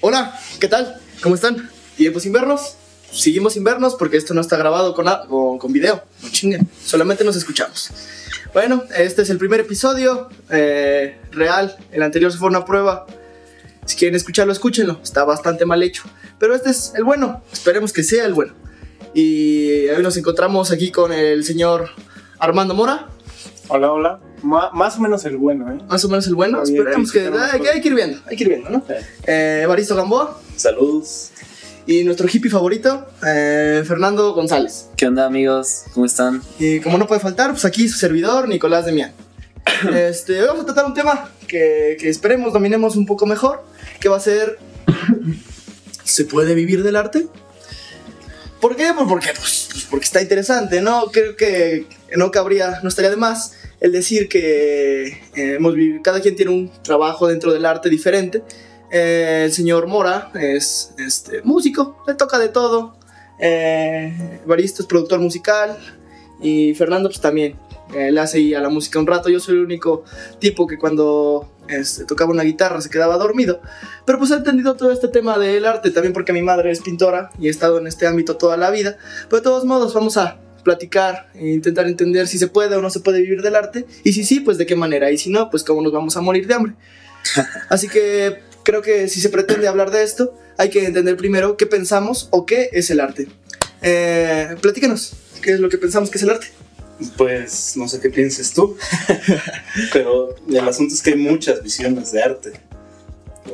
Hola, ¿qué tal? ¿Cómo están? ¿Tiempo sin vernos? Seguimos sin vernos porque esto no está grabado con, con, con video. No chinguen, solamente nos escuchamos. Bueno, este es el primer episodio eh, real. El anterior fue una prueba. Si quieren escucharlo, escúchenlo. Está bastante mal hecho. Pero este es el bueno. Esperemos que sea el bueno. Y hoy nos encontramos aquí con el señor Armando Mora. Hola, hola. más o menos el bueno, ¿eh? Más o menos el bueno. Esperemos que, hay, que, hay que ir viendo, hay que ir viendo, ¿no? Eh, Evaristo Gamboa. Saludos. Y nuestro hippie favorito, eh, Fernando González. ¿Qué onda, amigos? ¿Cómo están? Y como no puede faltar, pues aquí su servidor, Nicolás Demián. este, hoy vamos a tratar un tema que, que esperemos dominemos un poco mejor, que va a ser... ¿Se puede vivir del arte? ¿Por qué? Pues porque, pues, pues, porque está interesante, ¿no? Creo que no cabría, no estaría de más el decir que eh, hemos vivido, cada quien tiene un trabajo dentro del arte diferente. Eh, el señor Mora es este, músico, le toca de todo. Eh, Baristo es productor musical y Fernando pues también eh, le hace a la música un rato. Yo soy el único tipo que cuando este, tocaba una guitarra se quedaba dormido. Pero pues he entendido todo este tema del arte también porque mi madre es pintora y he estado en este ámbito toda la vida. Pero de todos modos vamos a platicar e intentar entender si se puede o no se puede vivir del arte. Y si sí, pues de qué manera. Y si no, pues cómo nos vamos a morir de hambre. Así que creo que si se pretende hablar de esto, hay que entender primero qué pensamos o qué es el arte. Eh, platícanos, ¿qué es lo que pensamos que es el arte? Pues no sé qué pienses tú, pero el asunto es que hay muchas visiones de arte.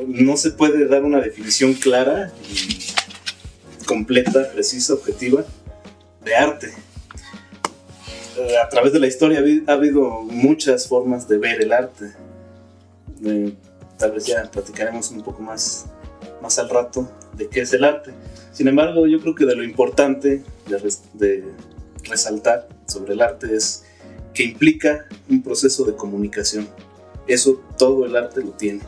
No se puede dar una definición clara y completa, precisa, objetiva de arte. Eh, a través de la historia ha habido muchas formas de ver el arte. Eh, tal vez ya platicaremos un poco más, más al rato de qué es el arte. Sin embargo, yo creo que de lo importante de, de resaltar sobre el arte es que implica un proceso de comunicación. Eso todo el arte lo tiene.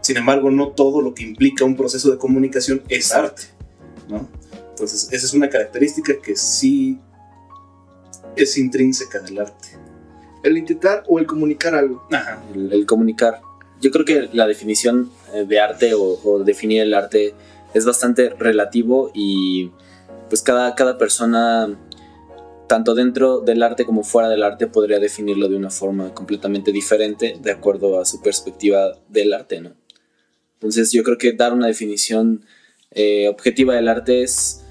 Sin embargo, no todo lo que implica un proceso de comunicación es arte. ¿no? Entonces, esa es una característica que sí es intrínseca del arte. El intentar o el comunicar algo. Ajá. El, comunicar. Yo creo que la definición eh, de arte o, definir el arte es bastante relativo y pues cada, cada persona tanto dentro del arte como fuera del arte podría definirlo de una forma completamente diferente de acuerdo a su perspectiva del arte, ¿no? Entonces yo creo que dar una definición eh, objetiva del arte es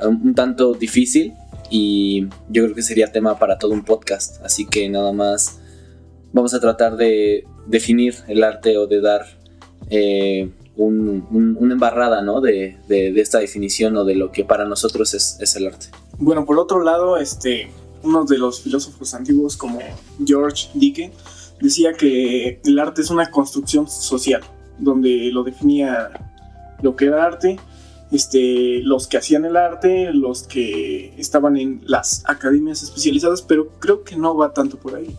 un, tanto difícil y yo creo que sería tema para todo un podcast, así que nada más vamos a tratar de definir el arte o de dar eh, una embarrada ¿no? de, esta definición o de lo que para nosotros es, es el arte. Bueno, por otro lado, este, uno de los filósofos antiguos como George Dicke decía que el arte es una construcción social, donde lo definía lo que era arte, este, los que hacían el arte, los que estaban en las academias especializadas, pero creo que no va tanto por ahí.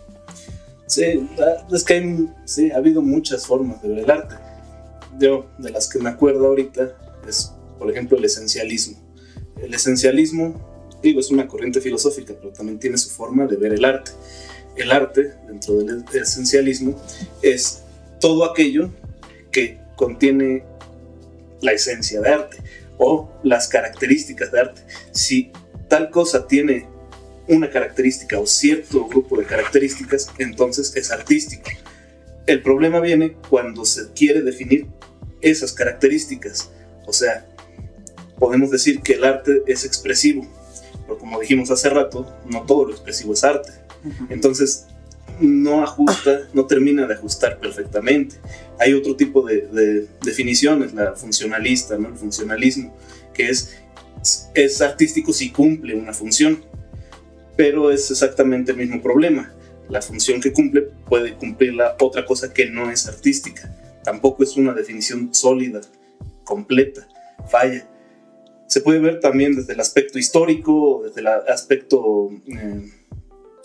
Sí, es que sí, ha habido muchas formas de ver el arte. Yo, de las que me acuerdo ahorita, es, por ejemplo, el esencialismo. El esencialismo digo, es una corriente filosófica, pero también tiene su forma de ver el arte. El arte, dentro del esencialismo, es todo aquello que contiene la esencia de arte o las características de arte. Si tal cosa tiene una característica o cierto grupo de características, entonces es artístico. El problema viene cuando se quiere definir esas características. O sea, podemos decir que el arte es expresivo, pero como dijimos hace rato, no todo lo expresivo es arte. Entonces, no ajusta, no termina de ajustar perfectamente. Hay otro tipo de, definiciones, la funcionalista, ¿no? el funcionalismo, que es, es artístico si cumple una función, pero es exactamente el mismo problema. La función que cumple puede cumplir la otra cosa que no es artística. Tampoco es una definición sólida, completa, falla se puede ver también desde el aspecto histórico, desde el aspecto eh,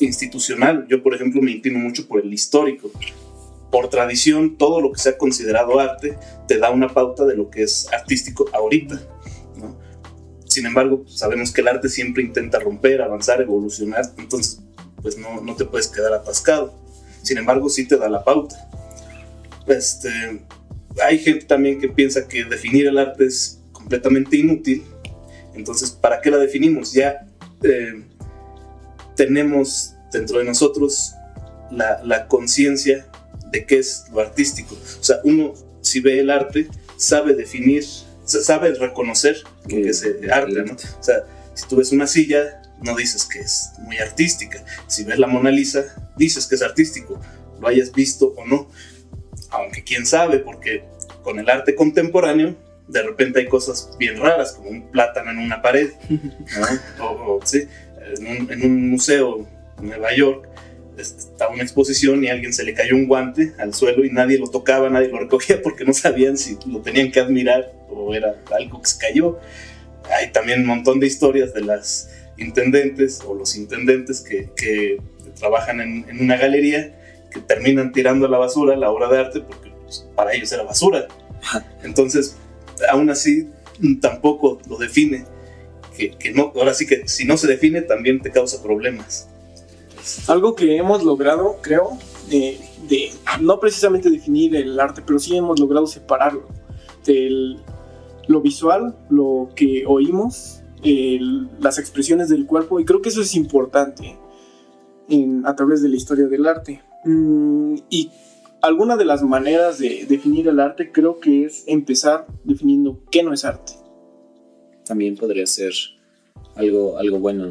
institucional. Yo, por ejemplo, me inclino mucho por el histórico. Por tradición, todo lo que se ha considerado arte te da una pauta de lo que es artístico ahorita. Sin embargo, sabemos que el arte siempre intenta romper, avanzar, evolucionar, entonces pues no, no te puedes quedar atascado. Sin embargo, sí te da la pauta. Este, hay gente también que piensa que definir el arte es completamente inútil. Entonces, ¿para qué la definimos? Ya eh, tenemos dentro de nosotros la, la conciencia de qué es lo artístico. O sea, uno si ve el arte sabe definir, sabe reconocer que es arte, ¿no? O sea, si tú ves una silla, no dices que es muy artística. Si ves la Mona Lisa, dices que es artístico, lo hayas visto o no. Aunque quién sabe, porque con el arte contemporáneo, de repente hay cosas bien raras, como un plátano en una pared, o, sí, en, un, en un museo Nueva York, estaba una exposición y a alguien se le cayó un guante al suelo y nadie lo tocaba, nadie lo recogía porque no sabían si lo tenían que admirar o era algo que se cayó. Hay también un montón de historias de las intendentes o los intendentes que, que trabajan en, en, una galería que terminan tirando a la basura la obra de arte porque pues, para ellos era basura. Entonces, aún así, tampoco lo define. Que, que no, ahora sí que si no se define también te causa problemas. Algo que hemos logrado, creo, de, no precisamente definir el arte, pero sí hemos logrado separarlo del lo visual, lo que oímos, las expresiones del cuerpo, y creo que eso es importante a través de la historia del arte. Mm, y alguna de las maneras de definir el arte creo que es empezar definiendo qué no es arte. También podría ser algo, algo bueno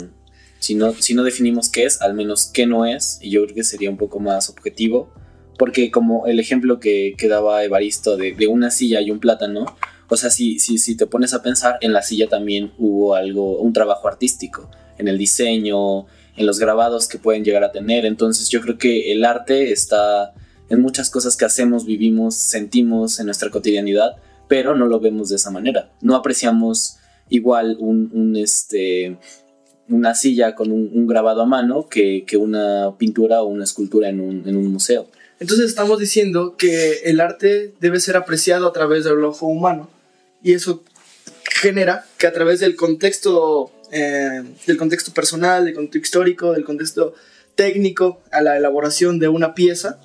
si no, si no definimos qué es, al menos qué no es, y yo creo que sería un poco más objetivo, porque como el ejemplo que, que daba Evaristo de, de, una silla y un plátano, o sea, si, si, si te pones a pensar, en la silla también hubo algo, un trabajo artístico, en el diseño, en los grabados que pueden llegar a tener, entonces yo creo que el arte está en muchas cosas que hacemos, vivimos, sentimos en nuestra cotidianidad, pero no lo vemos de esa manera, no apreciamos igual un, un este una silla con un, grabado a mano que, que, una pintura o una escultura en un, en un, museo. Entonces estamos diciendo que el arte debe ser apreciado a través del ojo humano y eso genera que a través del contexto, eh, del contexto personal, del contexto histórico, del contexto técnico a la elaboración de una pieza,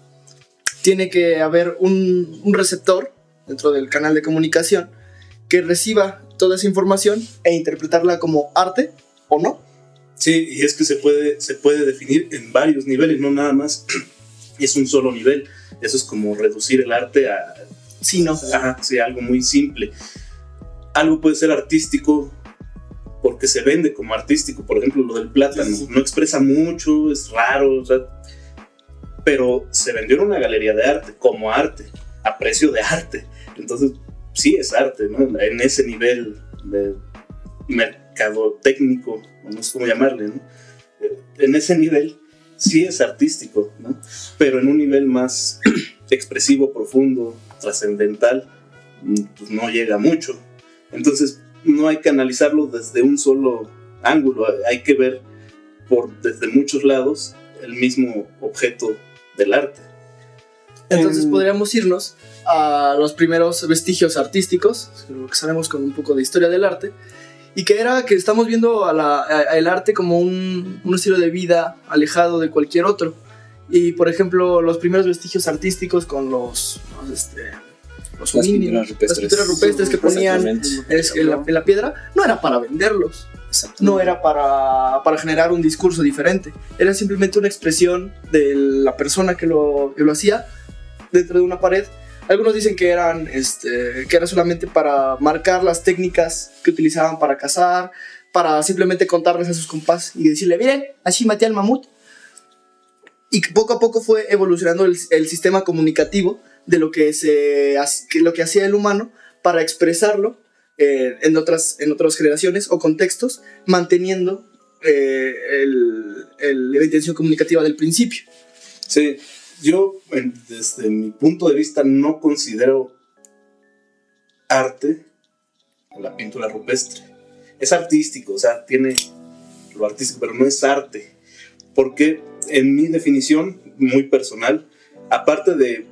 tiene que haber un, un receptor dentro del canal de comunicación que reciba toda esa información e interpretarla como arte o no. Sí, y es que se puede, se puede definir en varios niveles, no nada más es un solo nivel. Eso es como reducir el arte a... Sí, no. Ajá, sí, algo muy simple. Algo puede ser artístico porque se vende como artístico, por ejemplo, lo del plátano. Sí, sí. No expresa mucho, es raro, o sea, pero se vendió en una galería de arte, como arte, a precio de arte. Entonces, sí es arte, ¿no? En ese nivel de mercado técnico, no sé cómo llamarle, ¿no? En ese nivel sí es artístico, ¿no? Pero en un nivel más expresivo, profundo, trascendental, pues no llega mucho. Entonces no hay que analizarlo desde un solo ángulo, hay que ver por desde muchos lados el mismo objeto del arte. Entonces um, podríamos irnos a los primeros vestigios artísticos, lo que sabemos con un poco de historia del arte, y que era que estamos viendo a la, a, a el arte como un, un, estilo de vida alejado de cualquier otro. Y por ejemplo, los primeros vestigios artísticos con los, los, este, los las, pinturas rupestres. las pinturas rupestres que ponían es, en, la, en, la, piedra, no era para venderlos. No era para, para, generar un discurso diferente. Era simplemente una expresión de la persona que lo, que lo hacía dentro de una pared algunos dicen que eran, este, que era solamente para marcar las técnicas que utilizaban para cazar, para simplemente contarles a sus compás y decirle, miren, así maté al mamut. Y poco a poco fue evolucionando el, el sistema comunicativo de lo que, se, lo que hacía el humano para expresarlo eh, en, otras, en otras generaciones o contextos, manteniendo eh, el, el, la intención comunicativa del principio. Sí, yo, desde mi punto de vista, no considero arte la pintura rupestre. Es artístico, o sea, tiene lo artístico, pero no es arte. Porque en mi definición muy personal, aparte de,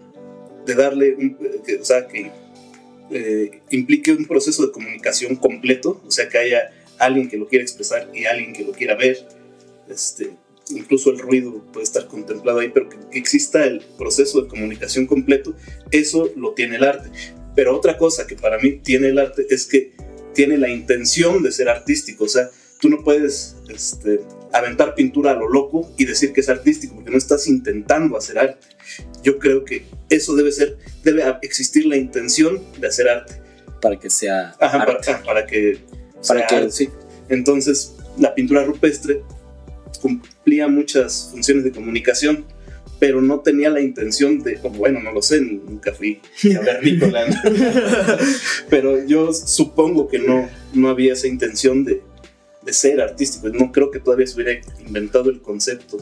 darle, un, o sea, que eh, implique un proceso de comunicación completo, o sea, que haya alguien que lo quiera expresar y alguien que lo quiera ver, este, incluso el ruido puede estar contemplado ahí, pero que exista el proceso de comunicación completo, eso lo tiene el arte. Pero otra cosa que para mí tiene el arte es que tiene la intención de ser artístico, o sea, tú no puedes este, aventar pintura a lo loco y decir que es artístico, porque no estás intentando hacer arte. Yo creo que eso debe ser, debe existir la intención de hacer arte. Para que sea Ajá, Para, para, que para que, Sí. Entonces, la pintura rupestre cumplía muchas funciones de comunicación, pero no tenía la intención de, bueno, no lo sé, nunca fui a ver Nicolás, pero yo supongo que no, no había esa intención de, de ser artístico. No creo que todavía se hubiera inventado el concepto.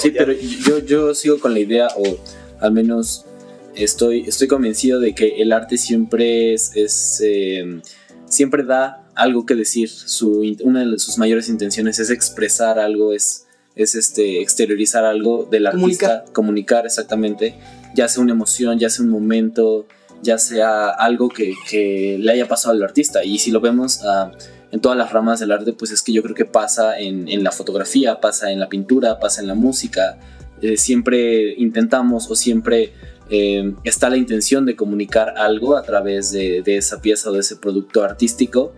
sí, pero yo, yo sigo con la idea, o al menos estoy, estoy convencido de que el arte siempre es, es eh, siempre da algo que decir. Su, una de sus mayores intenciones es expresar algo, es, es este, exteriorizar algo del artista, comunicar. exactamente, ya sea una emoción, ya sea un momento, ya sea algo que, que le haya pasado al artista. Y si lo vemos uh, en todas las ramas del arte, pues es que yo creo que pasa en, en la fotografía, pasa en la pintura, pasa en la música. Eh, siempre intentamos o siempre eh, está la intención de comunicar algo a través de, de, esa pieza o de ese producto artístico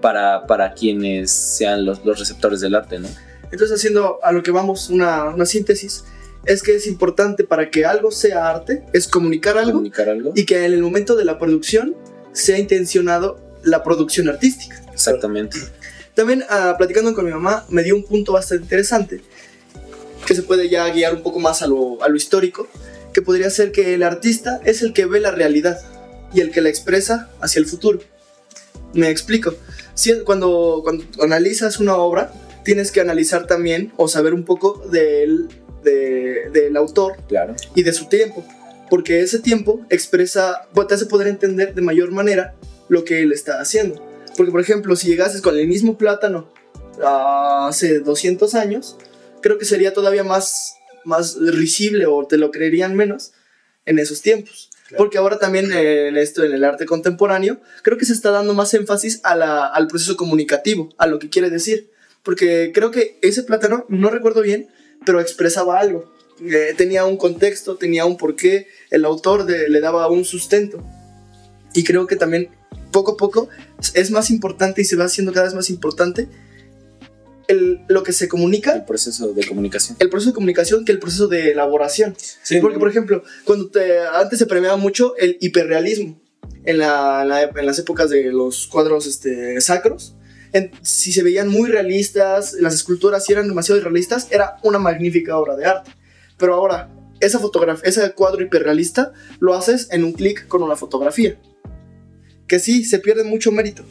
para, para quienes sean los, los, receptores del arte, ¿no? Entonces, haciendo a lo que vamos una, una, síntesis, es que es importante para que algo sea arte, es comunicar algo, comunicar algo, y que en el momento de la producción sea intencionado la producción artística. Exactamente. También uh, platicando con mi mamá me dio un punto bastante interesante que se puede ya guiar un poco más a lo, a lo histórico, que podría ser que el artista es el que ve la realidad y el que la expresa hacia el futuro. Me explico. Si, cuando, cuando analizas una obra, tienes que analizar también o saber un poco del, de, del autor claro. y de su tiempo, porque ese tiempo expresa, te hace poder entender de mayor manera lo que él está haciendo. Porque, por ejemplo, si llegases con el mismo plátano hace 200 años, creo que sería todavía más, más risible o te lo creerían menos en esos tiempos. Porque ahora también en esto, en el arte contemporáneo, creo que se está dando más énfasis a al proceso comunicativo, a lo que quiere decir. Porque creo que ese plátano, no recuerdo bien, pero expresaba algo. Eh, tenía un contexto, tenía un porqué, el autor le daba un sustento. Y creo que también poco a poco es más importante y se va haciendo cada vez más importante el, lo que se comunica. El proceso de comunicación. El proceso de comunicación que el proceso de elaboración. Sí, Porque, por ejemplo, cuando te, antes se premiaba mucho el hiperrealismo en, la, la, en las épocas de los cuadros este, sacros. En, si se veían muy realistas, las esculturas si eran demasiado realistas, era una magnífica obra de arte. Pero ahora, esa fotografía, ese cuadro hiperrealista, lo haces en un clic con una fotografía. Que sí, se pierde mucho mérito.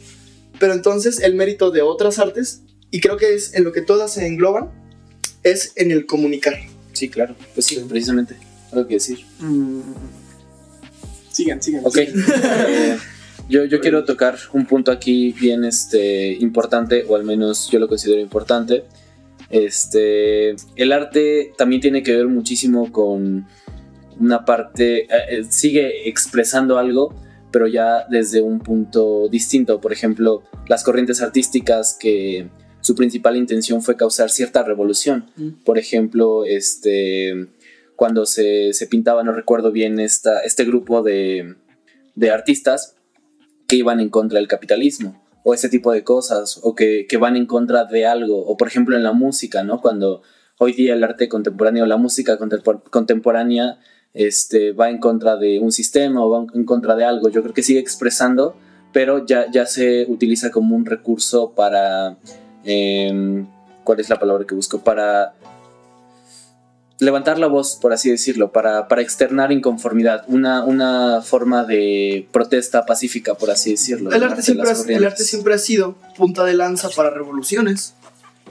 Pero entonces el mérito de otras artes y creo que es en lo que todas se engloban, es en el comunicar. Sí, claro. Pues sí, precisamente. Algo que decir. Mm. Sigan, sigan. Ok. eh, yo, yo quiero tocar un punto aquí bien este, importante, o al menos yo lo considero importante. Este, el arte también tiene que ver muchísimo con una parte, eh, sigue expresando algo, pero ya desde un punto distinto. Por ejemplo, las corrientes artísticas que su principal intención fue causar cierta revolución. Mm. Por ejemplo, este, cuando se, se, pintaba, no recuerdo bien, esta, este grupo de, de, artistas que iban en contra del capitalismo o ese tipo de cosas, o que, que, van en contra de algo, o por ejemplo en la música, ¿no? Cuando hoy día el arte contemporáneo, la música contemporánea, este, va en contra de un sistema o va en contra de algo, yo creo que sigue expresando, pero ya, ya se utiliza como un recurso para eh, ¿cuál es la palabra que busco? Para levantar la voz, por así decirlo, para, para externar inconformidad, una, una forma de protesta pacífica, por así decirlo. El arte, siempre ha, el arte siempre ha sido punta de lanza para revoluciones.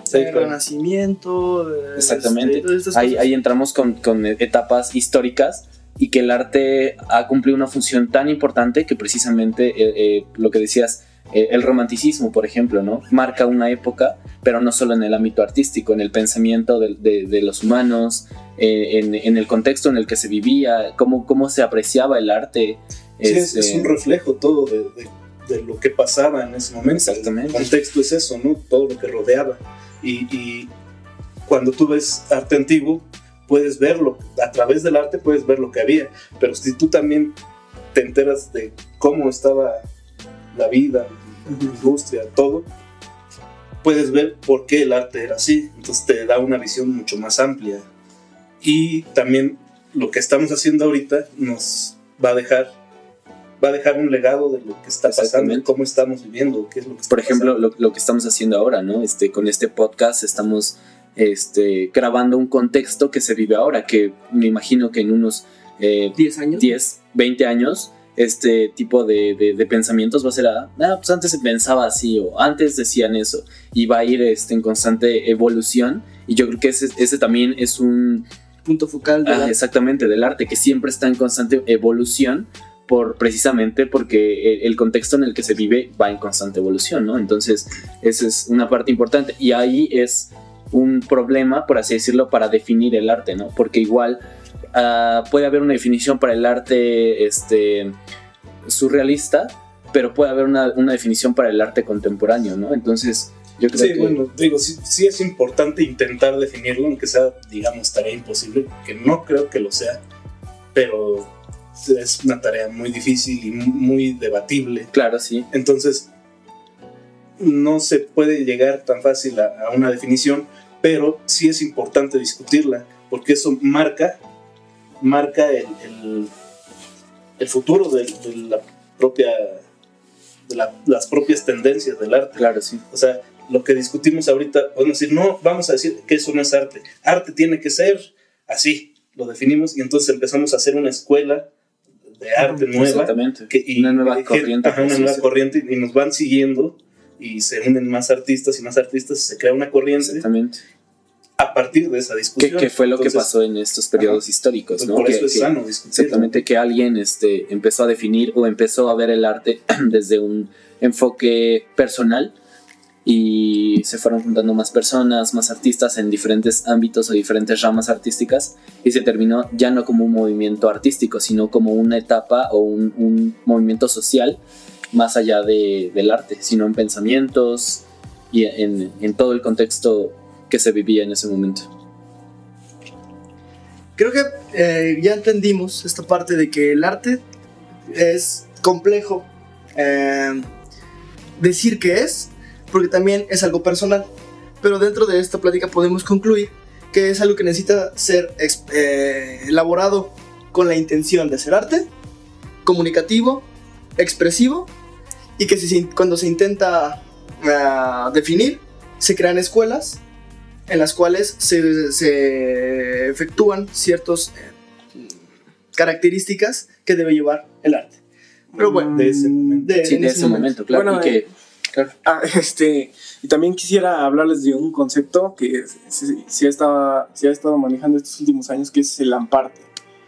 Sí, claro. renacimiento. Exactamente. Este, ahí, ahí, entramos con, con etapas históricas y que el arte ha cumplido una función tan importante que precisamente eh, eh, lo que decías, el romanticismo, por ejemplo, ¿no? Marca una época, pero no solo en el ámbito artístico, en el pensamiento de, de, de los humanos, eh, en, en, el contexto en el que se vivía, cómo, cómo se apreciaba el arte. Sí, es, es, un reflejo todo de, de, lo que pasaba en ese momento. Exactamente. El contexto es eso, ¿no? Todo lo que rodeaba. Y, y cuando tú ves arte antiguo, puedes verlo, a través del arte puedes ver lo que había, pero si tú también te enteras de cómo estaba la vida, industria, todo, puedes ver por qué el arte era así, entonces te da una visión mucho más amplia. Y también lo que estamos haciendo ahorita nos va a dejar va a dejar un legado de lo que está pasando, cómo estamos viviendo, qué es lo que está Por ejemplo, lo, lo, que estamos haciendo ahora, ¿no? Este, con este podcast estamos este, grabando un contexto que se vive ahora, que me imagino que en unos eh, 10 años. 10, 20 años, este tipo de, de, de pensamientos va a ser, ah, pues antes se pensaba así o antes decían eso y va a ir este, en constante evolución y yo creo que ese, ese también es un punto focal del ah, arte. exactamente del arte que siempre está en constante evolución por precisamente porque el, contexto en el que se vive va en constante evolución, ¿no? Entonces, esa es una parte importante y ahí es un problema, por así decirlo, para definir el arte, ¿no? Porque igual uh, puede haber una definición para el arte este, surrealista, pero puede haber una, una, definición para el arte contemporáneo, ¿no? Entonces, yo creo sí, que... bueno, digo, sí, sí, es importante intentar definirlo, aunque sea, digamos, tarea imposible, que no creo que lo sea, pero es una tarea muy difícil y muy debatible. Claro, sí. Entonces, no se puede llegar tan fácil a, a una definición, pero sí es importante discutirla, porque eso marca, marca el, el, el futuro de, de, la propia, de la, las propias tendencias del arte. Claro, sí. O sea, lo que discutimos ahorita, podemos decir, no, vamos a decir que eso no es arte. Arte tiene que ser así, lo definimos y entonces empezamos a hacer una escuela de arte nueva. Que, y, una nueva corriente. Ajá, una nueva corriente y nos van siguiendo y se unen más artistas y más artistas y se crea una corriente. Exactamente. A partir de esa discusión. Que, fue lo Entonces, que pasó en estos periodos ajá, históricos, ¿no? Por que, eso es que, sano discutir. Exactamente, que alguien este, empezó a definir o empezó a ver el arte desde un enfoque personal y se fueron juntando más personas, más artistas en diferentes ámbitos o diferentes ramas artísticas y se terminó ya no como un movimiento artístico, sino como una etapa o un, un movimiento social más allá de, del arte, sino en pensamientos y en, en, todo el contexto que se vivía en ese momento. Creo que eh, ya entendimos esta parte de que el arte es complejo eh, decir que es, porque también es algo personal. Pero dentro de esta plática podemos concluir que es algo que necesita ser eh, elaborado con la intención de hacer arte, comunicativo, expresivo, y que si, cuando se intenta uh, definir, se crean escuelas en las cuales se, se efectúan ciertas eh, características que debe llevar el arte. Pero bueno, de ese momento, de, sí, de ese, ese momento, momento, claro. Bueno, y que, Claro. Ah, este, y también quisiera hablarles de un concepto que se, se, ha estado, se, ha estado, manejando estos últimos años, que es el amparte.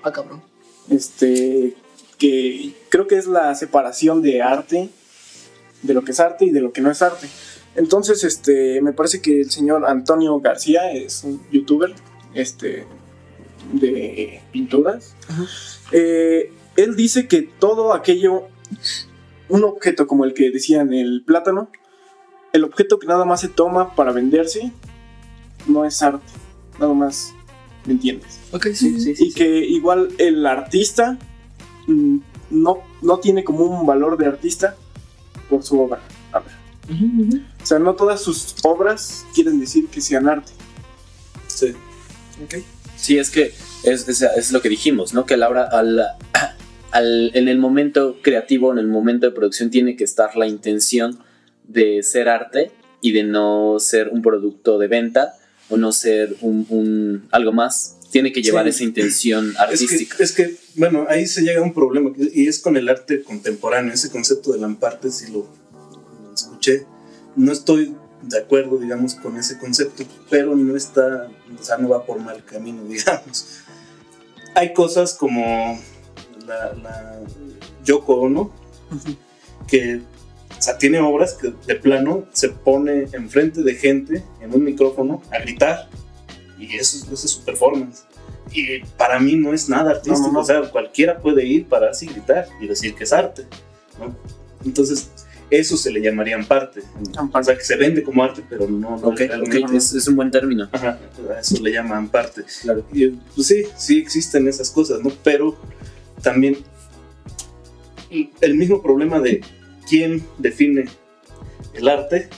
Ah, cabrón. Este, que creo que es la separación de arte, de lo que es arte y de lo que no es arte. Entonces, este, me parece que el señor Antonio García es un youtuber, este, de pinturas. Eh, él dice que todo aquello un objeto como el que decían el plátano, el objeto que nada más se toma para venderse, no es arte, nada más, ¿me entiendes? Ok, sí, sí. sí y sí, que sí. igual el artista mmm, no, no tiene como un valor de artista por su obra. A ver. Uh -huh, uh -huh. O sea, no todas sus obras quieren decir que sean arte. Sí. Ok. Sí, es que es, es, es lo que dijimos, ¿no? Que la obra, al, al, en el momento creativo, en el momento de producción, tiene que estar la intención de ser arte y de no ser un producto de venta o no ser un, un algo más. Tiene que llevar sí. esa intención artística. Es que, es que, bueno, ahí se llega a un problema y es con el arte contemporáneo. Ese concepto del amparte, si lo escuché, no estoy de acuerdo, digamos, con ese concepto, pero no está, o sea, no va por mal camino, digamos. Hay cosas como la, la Yoko Ono, uh -huh. que o sea, tiene obras que de plano se pone enfrente de gente en un micrófono a gritar. Y eso, eso es su performance. Y para mí no es nada artístico. No, no, no. O sea, cualquiera puede ir para así gritar y decir que es arte. Entonces, eso se le llamaría amparte. O sea, que se vende como arte, pero no. no Ok, realmente. ok, es, es un buen término. Ajá, eso le llaman parte. Claro. Y pues sí, sí existen esas cosas, ¿no? Pero también el mismo problema de quién define el arte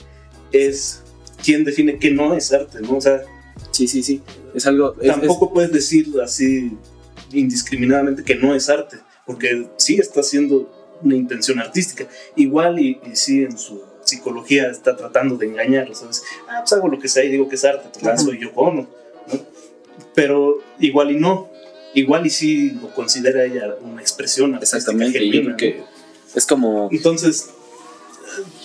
es quién define qué no es arte, ¿no? O sea, Sí, sí, sí. Es algo. es- tampoco puedes decir así indiscriminadamente que no es arte, porque sí está haciendo una intención artística. Igual y, y sí en su psicología está tratando de engañar, ¿sabes? Ah, pues hago lo que sea y digo que es arte, total, soy yo Ono, ¿no? Pero igual y no, igual y sí lo considera ella una expresión es- artística exactamente. y genuina, que es como. Entonces,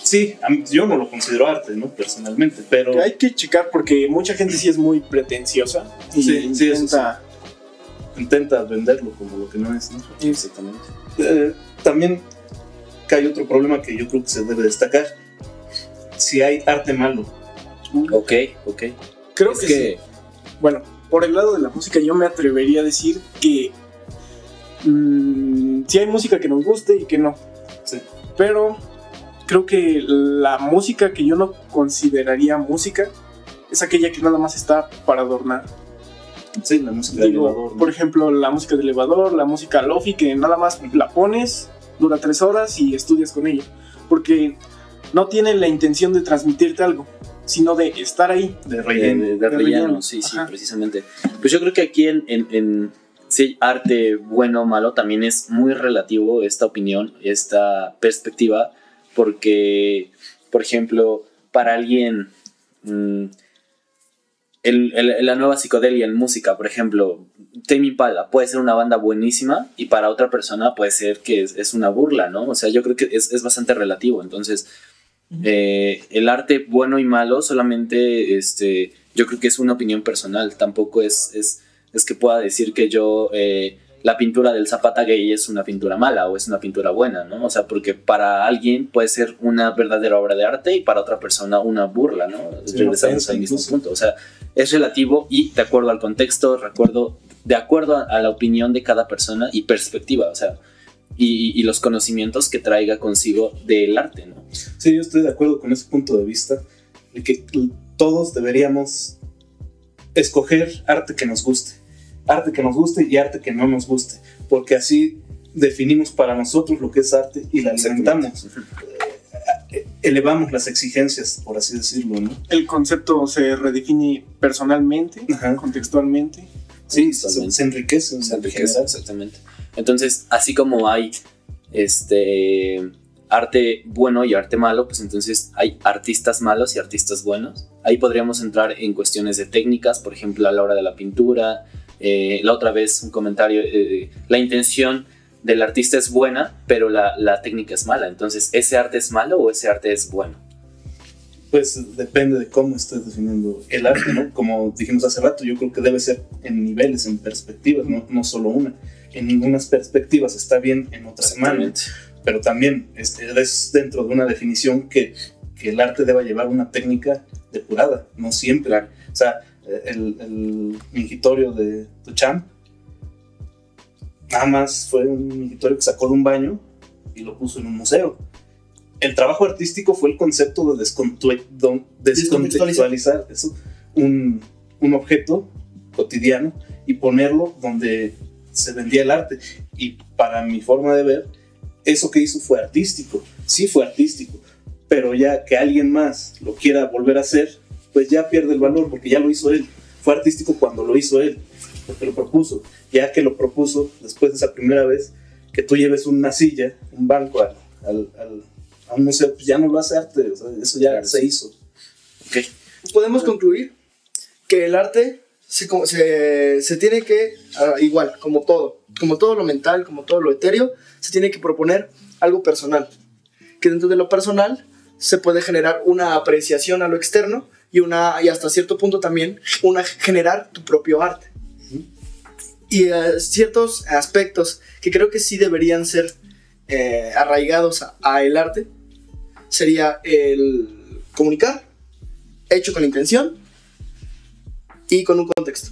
sí, yo no lo considero arte, ¿no? Personalmente, pero... Hay que checar porque mucha gente sí es muy pretenciosa y Sí, sí, eso intenta intenta venderlo como lo que no es, ¿no? Exactamente. Eh, también hay otro problema que yo creo que se debe destacar. Si hay arte malo, Ok, ok. creo es que, que. sí. Bueno, por el lado de la música yo me atrevería a decir que mm, sí hay música que nos guste y que no. Sí. Pero creo que la música que yo no consideraría música es aquella que nada más está para adornar. Sí, la música de Digo, elevador, ¿no? por ejemplo, la música de elevador, la música lofi, que nada más la pones, dura tres horas y estudias con ella. Porque no tiene la intención de transmitirte algo, sino de estar ahí. de De, relleno. de- de de relleno, relleno, sí, sí, precisamente. Pues yo creo que aquí en, en, en sí, arte bueno o malo también es muy relativo esta opinión, esta perspectiva, porque, por ejemplo, para alguien, mm, el- el- la nueva psicodelia en música, por ejemplo, Tame Impala puede ser una banda buenísima y para otra persona puede ser que es, es una burla, ¿no? O sea, yo creo que es, es bastante relativo. Entonces, eh, el arte bueno y malo solamente, este, yo creo que es una opinión personal. Tampoco es, es, es que pueda decir que yo, eh, la pintura del Zapata gay es una pintura mala o es una pintura buena, ¿no? O sea, porque para alguien puede ser una verdadera obra de arte y para otra persona una burla, ¿no? Sí, Regresamos al mismo punto. O sea, es relativo y de acuerdo al contexto, recuerdo, de acuerdo a, a la opinión de cada persona y perspectiva, o sea, y, y los conocimientos que traiga consigo del arte, ¿no? Sí, yo estoy de acuerdo con ese punto de vista, de que todos deberíamos escoger arte que nos guste, arte que nos guste y arte que no nos guste, porque así definimos para nosotros lo que es arte y la alimentamos, elevamos las exigencias, por así decirlo, ¿no? El concepto se redefine personalmente, Ajá. contextualmente. Sí, se, se enriquece, Se enriquece, exactamente. Entonces, así como hay este arte bueno y arte malo, pues entonces hay artistas malos y artistas buenos. Ahí podríamos entrar en cuestiones de técnicas, por ejemplo, a la hora de la pintura. Eh, la otra vez un comentario, eh, la intención del artista es buena, pero la, la técnica es mala. Entonces, ¿ese arte es malo o ese arte es bueno? Pues depende de cómo estés definiendo el arte, ¿no? Como dijimos hace rato, yo creo que debe ser en niveles, en perspectivas, no, no solo una. En unas perspectivas está bien, en otras mal. Pero también este, es dentro de una definición que, que el arte deba llevar una técnica depurada, no siempre. O sea, el, el mingitorio de Duchamp nada más fue un mingitorio que sacó de un baño y lo puso en un museo. El trabajo artístico fue el concepto de descontextualizar eso, un, un objeto cotidiano y ponerlo donde se vendía el arte. Y para mi forma de ver, eso que hizo fue artístico, sí fue artístico, pero ya que alguien más lo quiera volver a hacer, pues ya pierde el valor porque ya lo hizo él. Fue artístico cuando lo hizo él, porque lo propuso. Ya que lo propuso, después de esa primera vez, que tú lleves una silla, un banco al, al- al- a un museo, pues ya no lo hace arte, o sea, eso ya Claro. se hizo. Ok. Podemos concluir que el arte se, se, se tiene que, ah, igual, como todo, como todo lo mental, como todo lo etéreo, se tiene que proponer algo personal. Que dentro de lo personal se puede generar una apreciación a lo externo y, una, y hasta cierto punto también una, generar tu propio arte. Y eh, ciertos aspectos que creo que sí deberían ser eh, arraigados a- a el arte sería el comunicar, hecho con intención y con un contexto.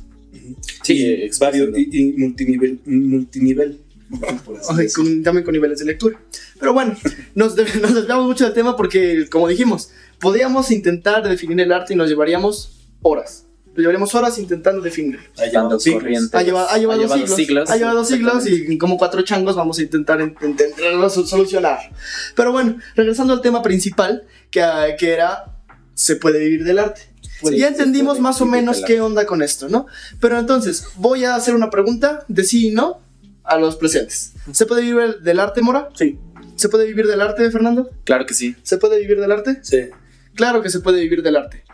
Sí, y, varios, expresando. y, y multinivel, multinivel. También con niveles de lectura. Pero bueno, nos, nos desviamos mucho del tema porque, como dijimos, podríamos intentar definir el arte y nos llevaríamos horas. Lo llevaríamos horas intentando definirlo. Ha llevado siglos. Ha llevado, ha llevado, siglos, Ha llevado siglos y como cuatro changos vamos a intentar intentarlo solucionar. Pero bueno, regresando al tema principal, que, que era, ¿se puede vivir del arte? ya entendimos más o menos qué onda con esto, ¿no? Pero entonces, voy a hacer una pregunta de sí y no a los presentes. ¿Se puede vivir del arte, Mora? Sí. ¿Se puede vivir del arte, Fernando? Claro que sí. ¿Se puede vivir del arte? Sí. Claro que se puede vivir del arte.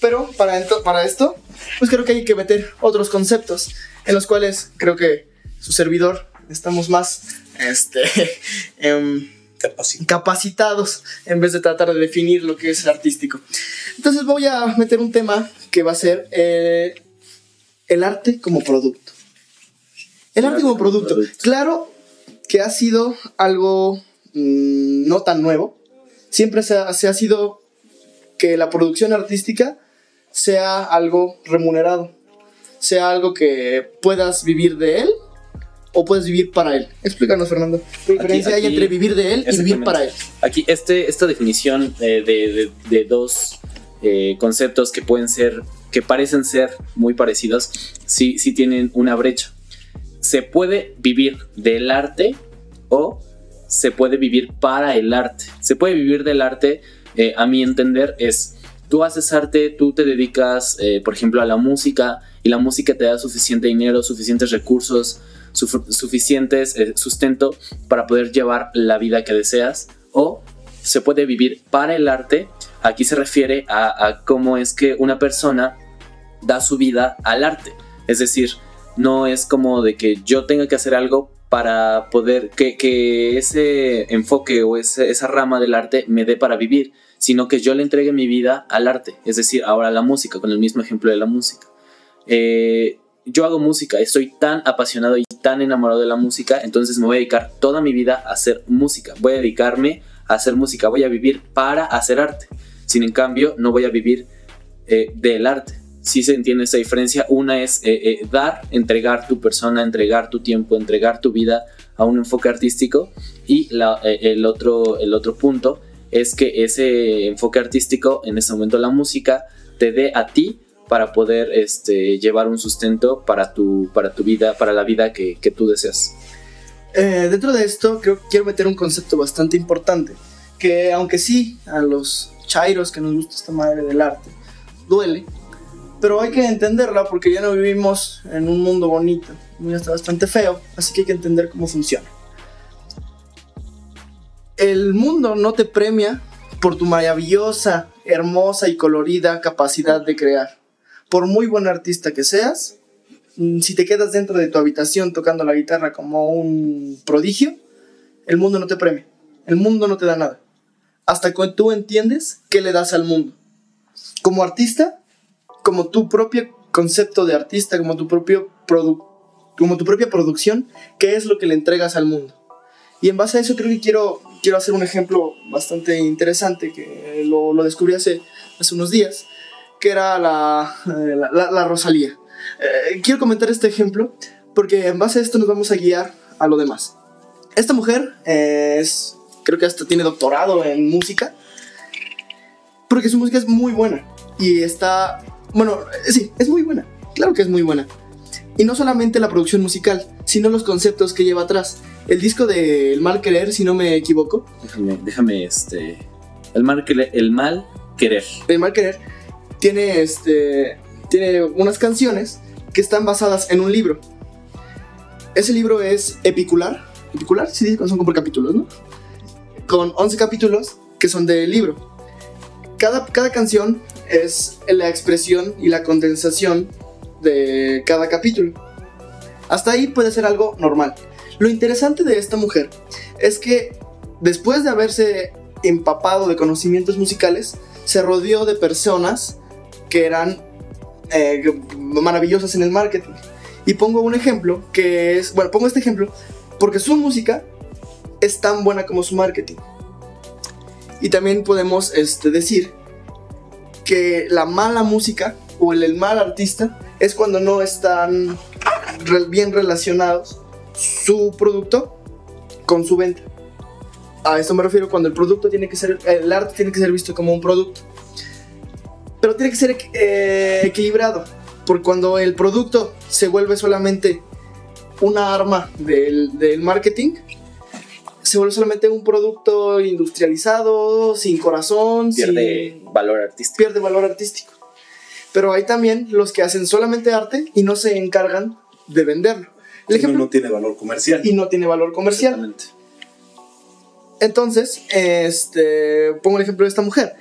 Pero para, para esto, pues creo que hay que meter otros conceptos en los cuales creo que su servidor estamos más este, em, capacitados en vez de tratar de definir lo que es el artístico. Entonces voy a meter un tema que va a ser eh, el arte como producto. El, arte, como producto. Claro que ha sido algo mm, no tan nuevo. Siempre se ha, sido que la producción artística sea algo remunerado. Sea algo que puedas vivir de él o puedes vivir para él. Explícanos, Fernando. ¿Qué diferencia hay entre vivir de él y vivir para él? Aquí, este, esta definición de, de, dos eh, conceptos que pueden ser, que parecen ser muy parecidos, sí, sí tienen una brecha. Se puede vivir del arte o se puede vivir para el arte. Se puede vivir del arte, eh, a mi entender, es tú haces arte, tú te dedicas, eh, por ejemplo, a la música y la música te da suficiente dinero, suficientes recursos, suficientes eh, sustento para poder llevar la vida que deseas o se puede vivir para el arte. Aquí se refiere a, cómo es que una persona da su vida al arte. Es decir, no es como de que yo tenga que hacer algo para poder que, ese enfoque o esa rama del arte me dé para vivir, sino que yo le entregue mi vida al arte, es decir, ahora la música, con el mismo ejemplo de la música. Eh, yo hago música, estoy tan apasionado y tan enamorado de la música, entonces me voy a dedicar toda mi vida a hacer música. Voy a dedicarme a hacer música, voy a vivir para hacer arte. Sin en cambio, no voy a vivir eh, del arte. Si se entiende esa diferencia, una es eh, eh, dar, entregar tu persona, entregar tu tiempo, entregar tu vida a un enfoque artístico y el, otro, el otro punto es que ese enfoque artístico, en ese momento la música, te dé a ti para poder este, llevar un sustento para tu, para tu vida, para la vida que, tú deseas. Eh, dentro de esto, creo que quiero meter un concepto bastante importante, que aunque sí, a los chairos que nos gusta esta madre del arte, duele, pero hay que entenderla porque ya no vivimos en un mundo bonito, ya está bastante feo, así que hay que entender cómo funciona. El mundo no te premia por tu maravillosa, hermosa y colorida capacidad de crear por muy buen artista que seas, mm, si te quedas dentro de tu habitación tocando la guitarra como un prodigio, el mundo no te premia. El mundo no te da nada. Hasta que tú entiendes qué le das al mundo. Como artista, como tu propio concepto de artista, como tu propio como tu propia producción, qué es lo que le entregas al mundo. Y en base a eso creo que quiero, quiero hacer un ejemplo bastante interesante que lo, lo descubrí hace, hace unos días que era la, eh, la, Rosalía. Eh, quiero comentar este ejemplo porque en base a esto nos vamos a guiar a lo demás. Esta mujer es, creo que hasta tiene doctorado en música, porque su música es muy buena y está, bueno, sí, es muy buena, claro que es muy buena. Y no solamente la producción musical, sino los conceptos que lleva atrás. El disco de El Mal Querer, si no me equivoco. Déjame, déjame este. El mal, el mal querer. El mal querer tiene, este, tiene unas canciones que están basadas en un libro. Ese libro es epicular. Epicular, sí, son como por capítulos, ¿no? Con 11 capítulos que son del libro. Cada, cada canción es la expresión y la condensación de cada capítulo. Hasta ahí puede ser algo normal. Lo interesante de esta mujer es que después de haberse empapado de conocimientos musicales, se rodeó de personas que eran eh, maravillosas en el marketing. Y pongo un ejemplo que es, bueno, pongo este ejemplo porque su música es tan buena como su marketing. Y también podemos este, decir que la mala música o el, mal artista es cuando no están bien relacionados su producto con su venta. A esto me refiero cuando el producto tiene que ser, el arte tiene que ser visto como un producto. Pero tiene que ser eh, equilibrado, porque cuando el producto se vuelve solamente una arma del, del marketing, se vuelve solamente un producto industrializado, sin corazón, Pierde sin- valor artístico. pierde valor artístico. Pero hay también los que hacen solamente arte y no se encargan de venderlo. El no, ejemplo, no tiene valor comercial. y no tiene valor comercial. Exactamente. Entonces, este, pongo el ejemplo de esta mujer,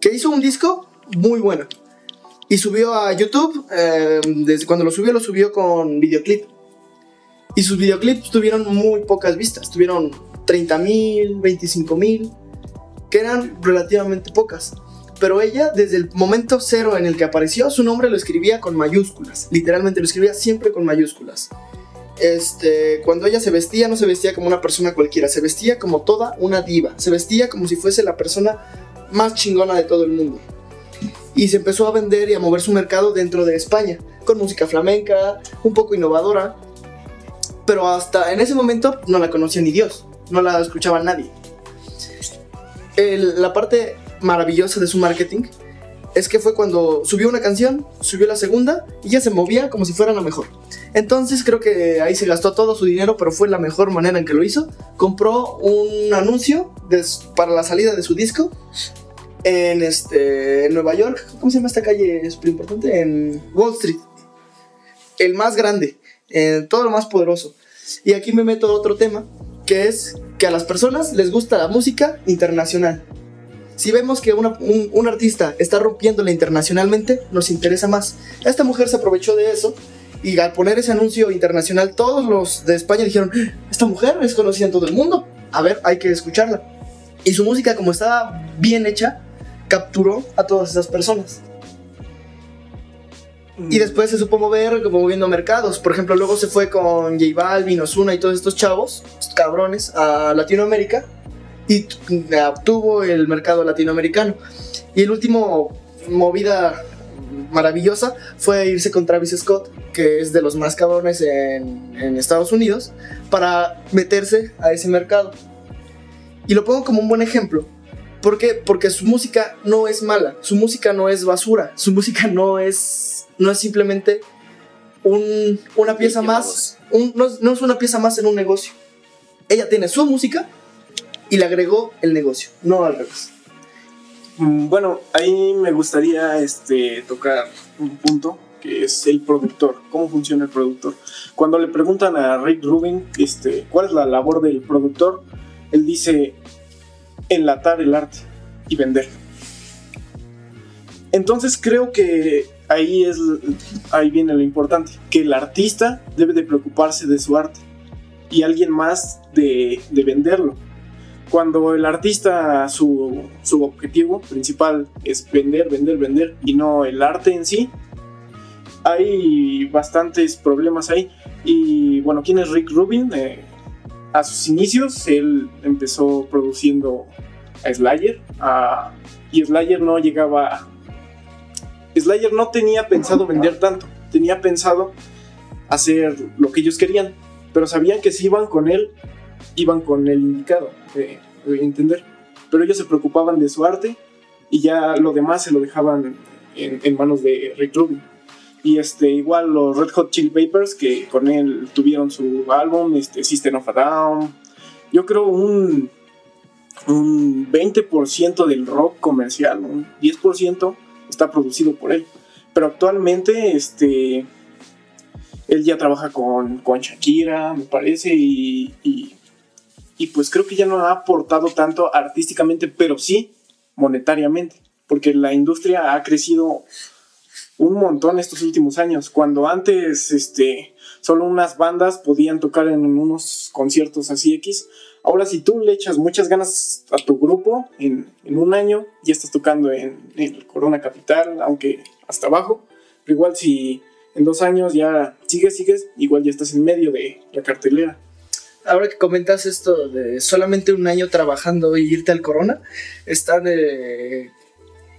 que hizo un disco muy bueno. Y subió a YouTube, eh, desde cuando lo subió, lo subió con videoclip. Y sus videoclips tuvieron muy pocas vistas, tuvieron 30 mil, 25 mil, que eran relativamente pocas. Pero ella, desde el momento cero en el que apareció, su nombre lo escribía con mayúsculas. Literalmente lo escribía siempre con mayúsculas. Este, cuando ella se vestía, no se vestía como una persona cualquiera, se vestía como toda una diva. Se vestía como si fuese la persona más chingona de todo el mundo. Y se empezó a vender y a mover su mercado dentro de España, con música flamenca, un poco innovadora. Pero hasta en ese momento no la conocía ni Dios, no la escuchaba nadie. La parte maravillosa de su marketing es que fue cuando subió una canción, subió la segunda y ya se movía como si fuera la mejor. Entonces creo que ahí se gastó todo su dinero, pero fue la mejor manera en que lo hizo. Compró un anuncio para la salida de su disco en, este, en Nueva York. ¿Cómo se llama esta calle súper importante? En Wall Street. El más grande, eh, todo lo más poderoso. Y aquí me meto a otro tema, que es que a las personas les gusta la música internacional. Si vemos que una- un, un artista está rompiéndola internacionalmente, nos interesa más. Esta mujer se aprovechó de eso y al poner ese anuncio internacional, todos los de España dijeron, esta mujer es conocida en todo el mundo. A ver, hay que escucharla. Y su música, como estaba bien hecha, capturó a todas esas personas. Y después se supo mover como moviendo mercados. Por ejemplo, luego se fue con J Balvin, Ozuna y todos estos chavos, cabrones, a Latinoamérica y t- obtuvo el mercado latinoamericano. Y el último movida maravillosa fue irse con Travis Scott, que es de los más cabrones en, en Estados Unidos, para meterse a ese mercado. Y lo pongo como un buen ejemplo. ¿Por qué? Porque su música no es mala, su música no es basura, su música no es, no es simplemente un- una pieza más, un- no, es- no es una pieza más en un negocio. Ella tiene su música y le agregó el negocio, no al revés. Mm, Bueno, ahí me gustaría este, tocar un punto que es el productor, cómo funciona el productor. Cuando le preguntan a Rick Rubin este, cuál es la labor del productor, él dice enlatar el arte y venderlo. Entonces creo que ahí, es, ahí viene lo importante, que el artista debe de preocuparse de su arte y alguien más de, de venderlo cuando el artista su, su objetivo principal es vender, vender, vender y no el arte en sí, hay bastantes problemas ahí. Y bueno, ¿quién es Rick Rubin? Eh, a sus inicios él empezó produciendo a Slayer a- y Slayer no llegaba... Slayer no tenía pensado vender tanto, tenía pensado hacer lo que ellos querían, pero sabían que si iban con él, iban con el indicado, eh, entender. Pero ellos se preocupaban de su arte y ya lo demás se lo dejaban en manos de Rick Rubin. Y este, igual los Red Hot Chili Papers, que con él tuvieron su álbum, este, System of a Down. Yo creo un, un 20% del rock comercial, un 10% está producido por él. Pero actualmente, este, él ya trabaja con, con Shakira, me parece, y, y, y pues creo que ya no ha aportado tanto artísticamente, pero sí monetariamente, porque la industria ha crecido un montón estos últimos años. Cuando antes, este, solo unas bandas podían tocar en unos conciertos así X. Ahora si tú le echas muchas ganas a tu grupo, en, en un año ya estás tocando en, en el Corona Capital, aunque hasta abajo. Pero igual si en dos años ya sigues, sigues, igual ya estás en medio de la cartelera. Ahora que comentas esto de solamente un año trabajando y irte al corona, están eh,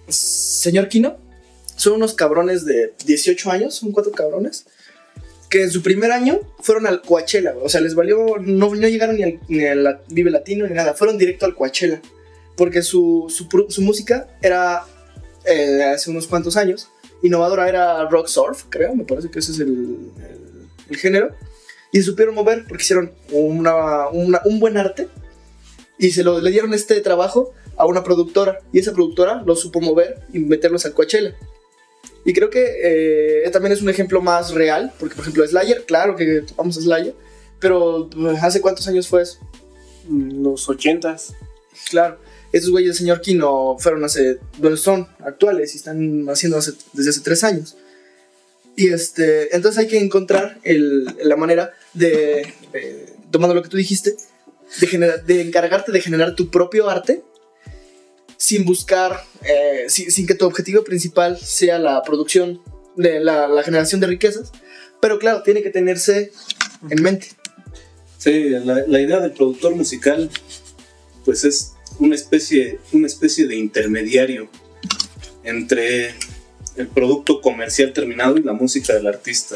señor Kino, son unos cabrones de 18 años, son cuatro cabrones, que en su primer año fueron al Coachella, o sea, les valió, no, no llegaron ni al, ni al Vive Latino ni nada, fueron directo al Coachella, porque su, su, su música era, eh, hace unos cuantos años, innovadora, era rock surf, creo, me parece que ese es el, el, el género, y supieron mover porque hicieron una, una, un buen arte y se lo, le dieron este trabajo a una productora. Y esa productora lo supo mover y meterlos al Coachella. Y creo que eh, también es un ejemplo más real, porque por ejemplo Slayer, claro que topamos a Slayer, pero pues, ¿hace cuántos años fue eso? Los ochentas. Claro, estos güeyes de señor Kino fueron hace, bueno, son actuales y están haciendo hace, desde hace tres años. Y este, entonces hay que encontrar el, la manera de, eh, tomando lo que tú dijiste, de, generar, de encargarte de generar tu propio arte sin buscar, eh, sin, sin, que tu objetivo principal sea la producción, de la, la, generación de riquezas, pero claro, tiene que tenerse en mente. Sí, la, la, idea del productor musical, pues es una especie, una especie de intermediario entre el producto comercial terminado y la música del artista.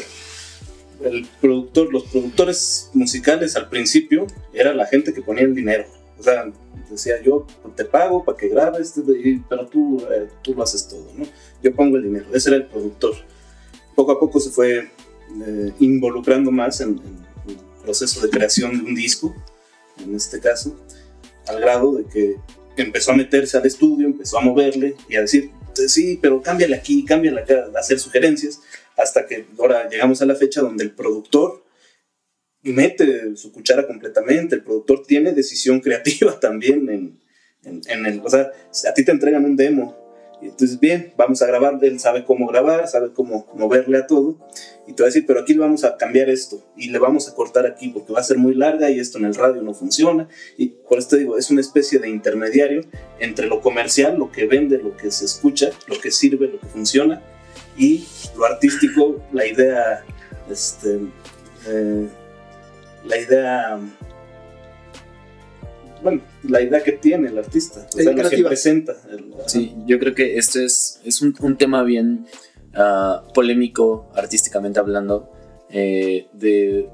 El productor, los productores musicales al principio era la gente que ponía el dinero. O sea, decía yo te pago para que grabes, pero tú, eh, tú lo haces todo, ¿no? Yo pongo el dinero, ese era el productor. Poco a poco se fue eh, involucrando más en, en, el proceso de creación de un disco, en este caso, al grado de que empezó a meterse al estudio, empezó a moverle y a decir, sí, pero cámbiale aquí, cámbiale acá, a hacer sugerencias, hasta que ahora llegamos a la fecha donde el productor mete su cuchara completamente, el productor tiene decisión creativa también en, en, en, el, o sea, a ti te entregan un demo, entonces bien, vamos a grabar, él sabe cómo grabar, sabe cómo moverle a todo, y te va a decir, pero aquí le vamos a cambiar esto, y le vamos a cortar aquí porque va a ser muy larga y esto en el radio no funciona, y por esto digo, es una especie de intermediario entre lo comercial, lo que vende, lo que se escucha, lo que sirve, lo que funciona, y lo artístico, la idea, este, eh, la idea bueno, la idea que tiene el artista, o sea, lo que presenta. El, sí, yo creo que esto es, es un, un tema bien uh, polémico, artísticamente hablando, eh, de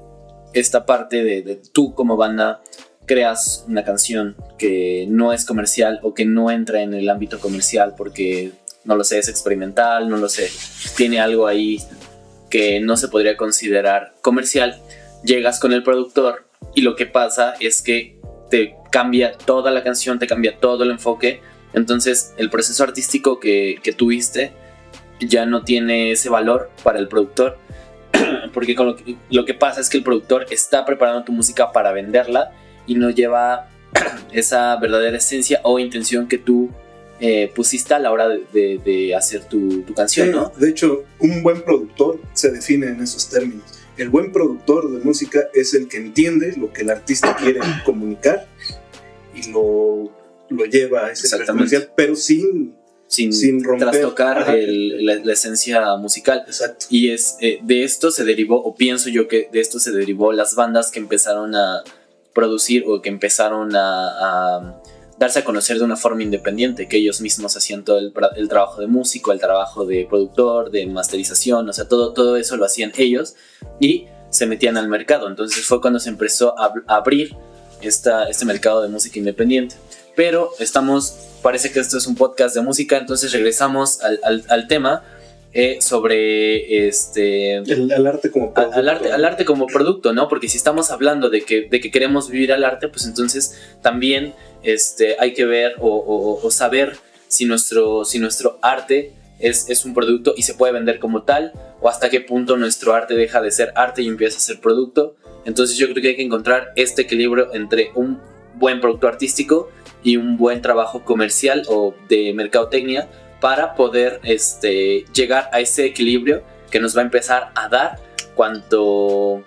esta parte de, de, tú como banda creas una canción que no es comercial o que no entra en el ámbito comercial porque, no lo sé, es experimental, no lo sé, tiene algo ahí que no se podría considerar comercial llegas con el productor y lo que pasa es que te cambia toda la canción, te cambia todo el enfoque. Entonces el proceso artístico que, que tuviste ya no tiene ese valor para el productor. Porque con lo, que, lo que pasa es que el productor está preparando tu música para venderla y no lleva esa verdadera esencia o intención que tú eh, pusiste a la hora de, de, de hacer tu, tu canción, sí, ¿no? De hecho, un buen productor se define en esos términos el buen productor de música es el que entiende lo que el artista quiere comunicar y lo, lo lleva a ese comercial, pero sin, sin, sin romper, trastocar el, la, la, esencia musical. Exacto. Y es, eh, de esto se derivó, o pienso yo que de esto se derivó las bandas que empezaron a producir o que empezaron a, a darse a conocer de una forma independiente, que ellos mismos hacían todo el, trabajo de músico, el trabajo de productor, de masterización, o sea, todo, todo eso lo hacían ellos y se metían al mercado. Entonces fue cuando se empezó a, abrir esta, este mercado de música independiente. Pero estamos, parece que esto es un podcast de música, entonces regresamos al, al tema. Eh, sobre este el, el, arte como producto. Al, arte, al arte como producto, ¿no? Porque si estamos hablando de que, de que queremos vivir al arte, pues entonces también este, hay que ver o, o, o, saber si nuestro, si nuestro arte es, es, un producto y se puede vender como tal, o hasta qué punto nuestro arte deja de ser arte y empieza a ser producto. Entonces yo creo que hay que encontrar este equilibrio entre un buen producto artístico y un buen trabajo comercial o de mercadotecnia para poder este, llegar a ese equilibrio que nos va a empezar a dar cuanto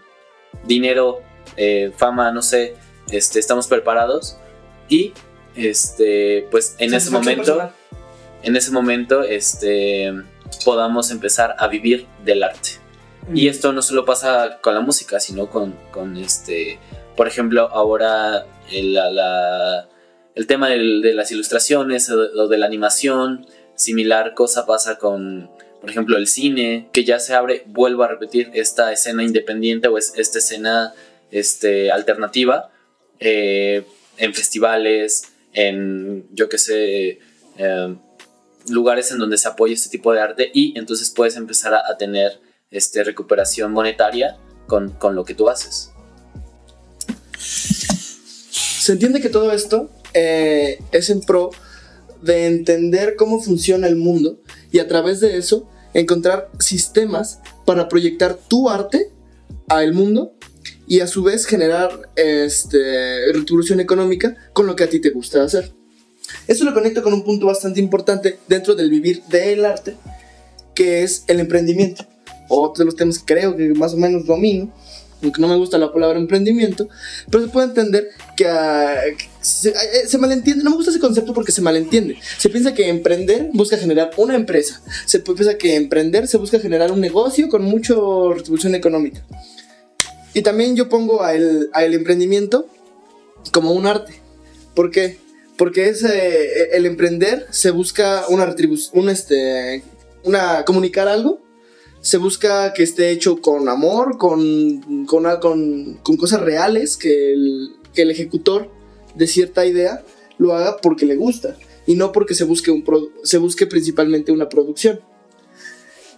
dinero, eh, fama, no sé, este, estamos preparados y este, pues en ese momento, personal. en ese momento, este, podamos empezar a vivir del arte. Mm. Y esto no solo pasa con la música, sino con, con este, por ejemplo, ahora el, la, el tema del, de las ilustraciones o de, o de la animación, similar cosa pasa con, por ejemplo, el cine, que ya se abre, vuelvo a repetir, esta escena independiente o es, esta escena este, alternativa eh, en festivales, en, yo qué sé, em, lugares en donde se apoya este tipo de arte y entonces puedes empezar a, tener este, recuperación monetaria con, con lo que tú haces. Se entiende que todo esto eh, es en pro de entender cómo funciona el mundo y a través de eso encontrar sistemas para proyectar tu arte al mundo y a su vez generar este, retribución económica con lo que a ti te gusta hacer. Eso lo conecto con un punto bastante importante dentro del vivir del arte, que es el emprendimiento. Otro de los temas que creo que más o menos domino, aunque no me gusta la palabra emprendimiento, pero se puede entender que, ah, se, eh, se, malentiende, no me gusta ese concepto porque se malentiende. Se piensa que emprender busca generar una empresa, se piensa que emprender se busca generar un negocio con mucha retribución económica. Y también yo pongo al el emprendimiento como un arte. ¿Por qué? Porque es, eh, el emprender se busca una retribución, este, una, comunicar algo se busca que esté hecho con amor, con, con, con, con cosas reales, que el, que el, ejecutor de cierta idea lo haga porque le gusta y no porque se busque, un se busque principalmente una producción.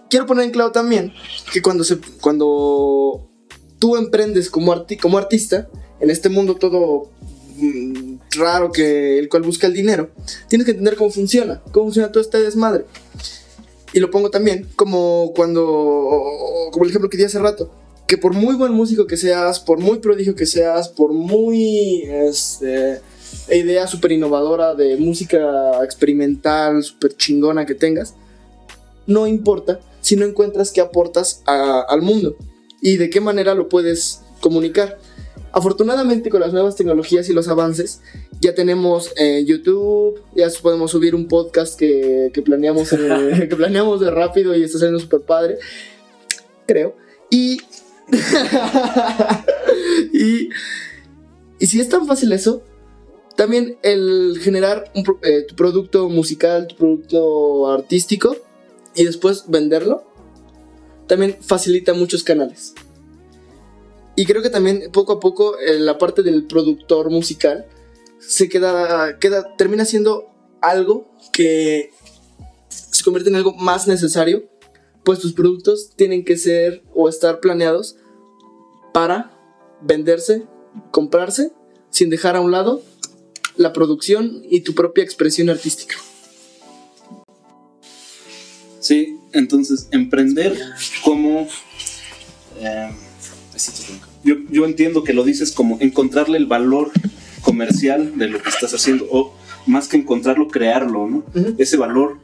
Quiero poner en claro también que cuando, se, cuando tú emprendes como, arti como artista, en este mundo todo mm, raro que el cual busca el dinero, tienes que entender cómo funciona, cómo funciona todo este desmadre. Y lo pongo también como cuando, como el ejemplo que di hace rato, que por muy buen músico que seas, por muy prodigio que seas, por muy este, idea súper innovadora de música experimental, súper chingona que tengas, no importa si no encuentras qué aportas al mundo y de qué manera lo puedes comunicar. Afortunadamente con las nuevas tecnologías y los avances ya tenemos eh, YouTube, ya podemos subir un podcast que, que planeamos, que planeamos de rápido y está siendo súper padre, creo. Y, y, y si es tan fácil eso, también el generar un, eh, tu producto musical, tu producto artístico y después venderlo, también facilita muchos canales. Y creo que también poco a poco eh, la parte del productor musical se queda, queda, termina siendo algo que se convierte en algo más necesario, pues tus productos tienen que ser o estar planeados para venderse, comprarse, sin dejar a un lado la producción y tu propia expresión artística. Sí, entonces emprender como... Eh, yo, yo entiendo que lo dices como encontrarle el valor comercial de lo que estás haciendo, o más que encontrarlo, crearlo, ¿no? Ese valor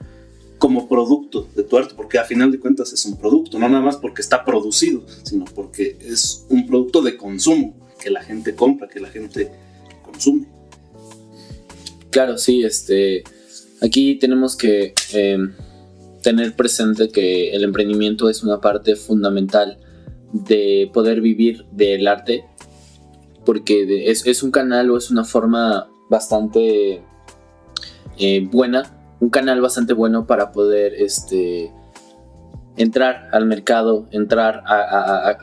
como producto de tu arte, porque a final de cuentas es un producto, no nada más porque está producido, sino porque es un producto de consumo, que la gente compra, que la gente consume. Claro, sí, este, aquí tenemos que eh, tener presente que el emprendimiento es una parte fundamental de poder vivir del arte, porque es, un canal o es una forma bastante eh, buena, un canal bastante bueno para poder este, entrar al mercado, entrar a,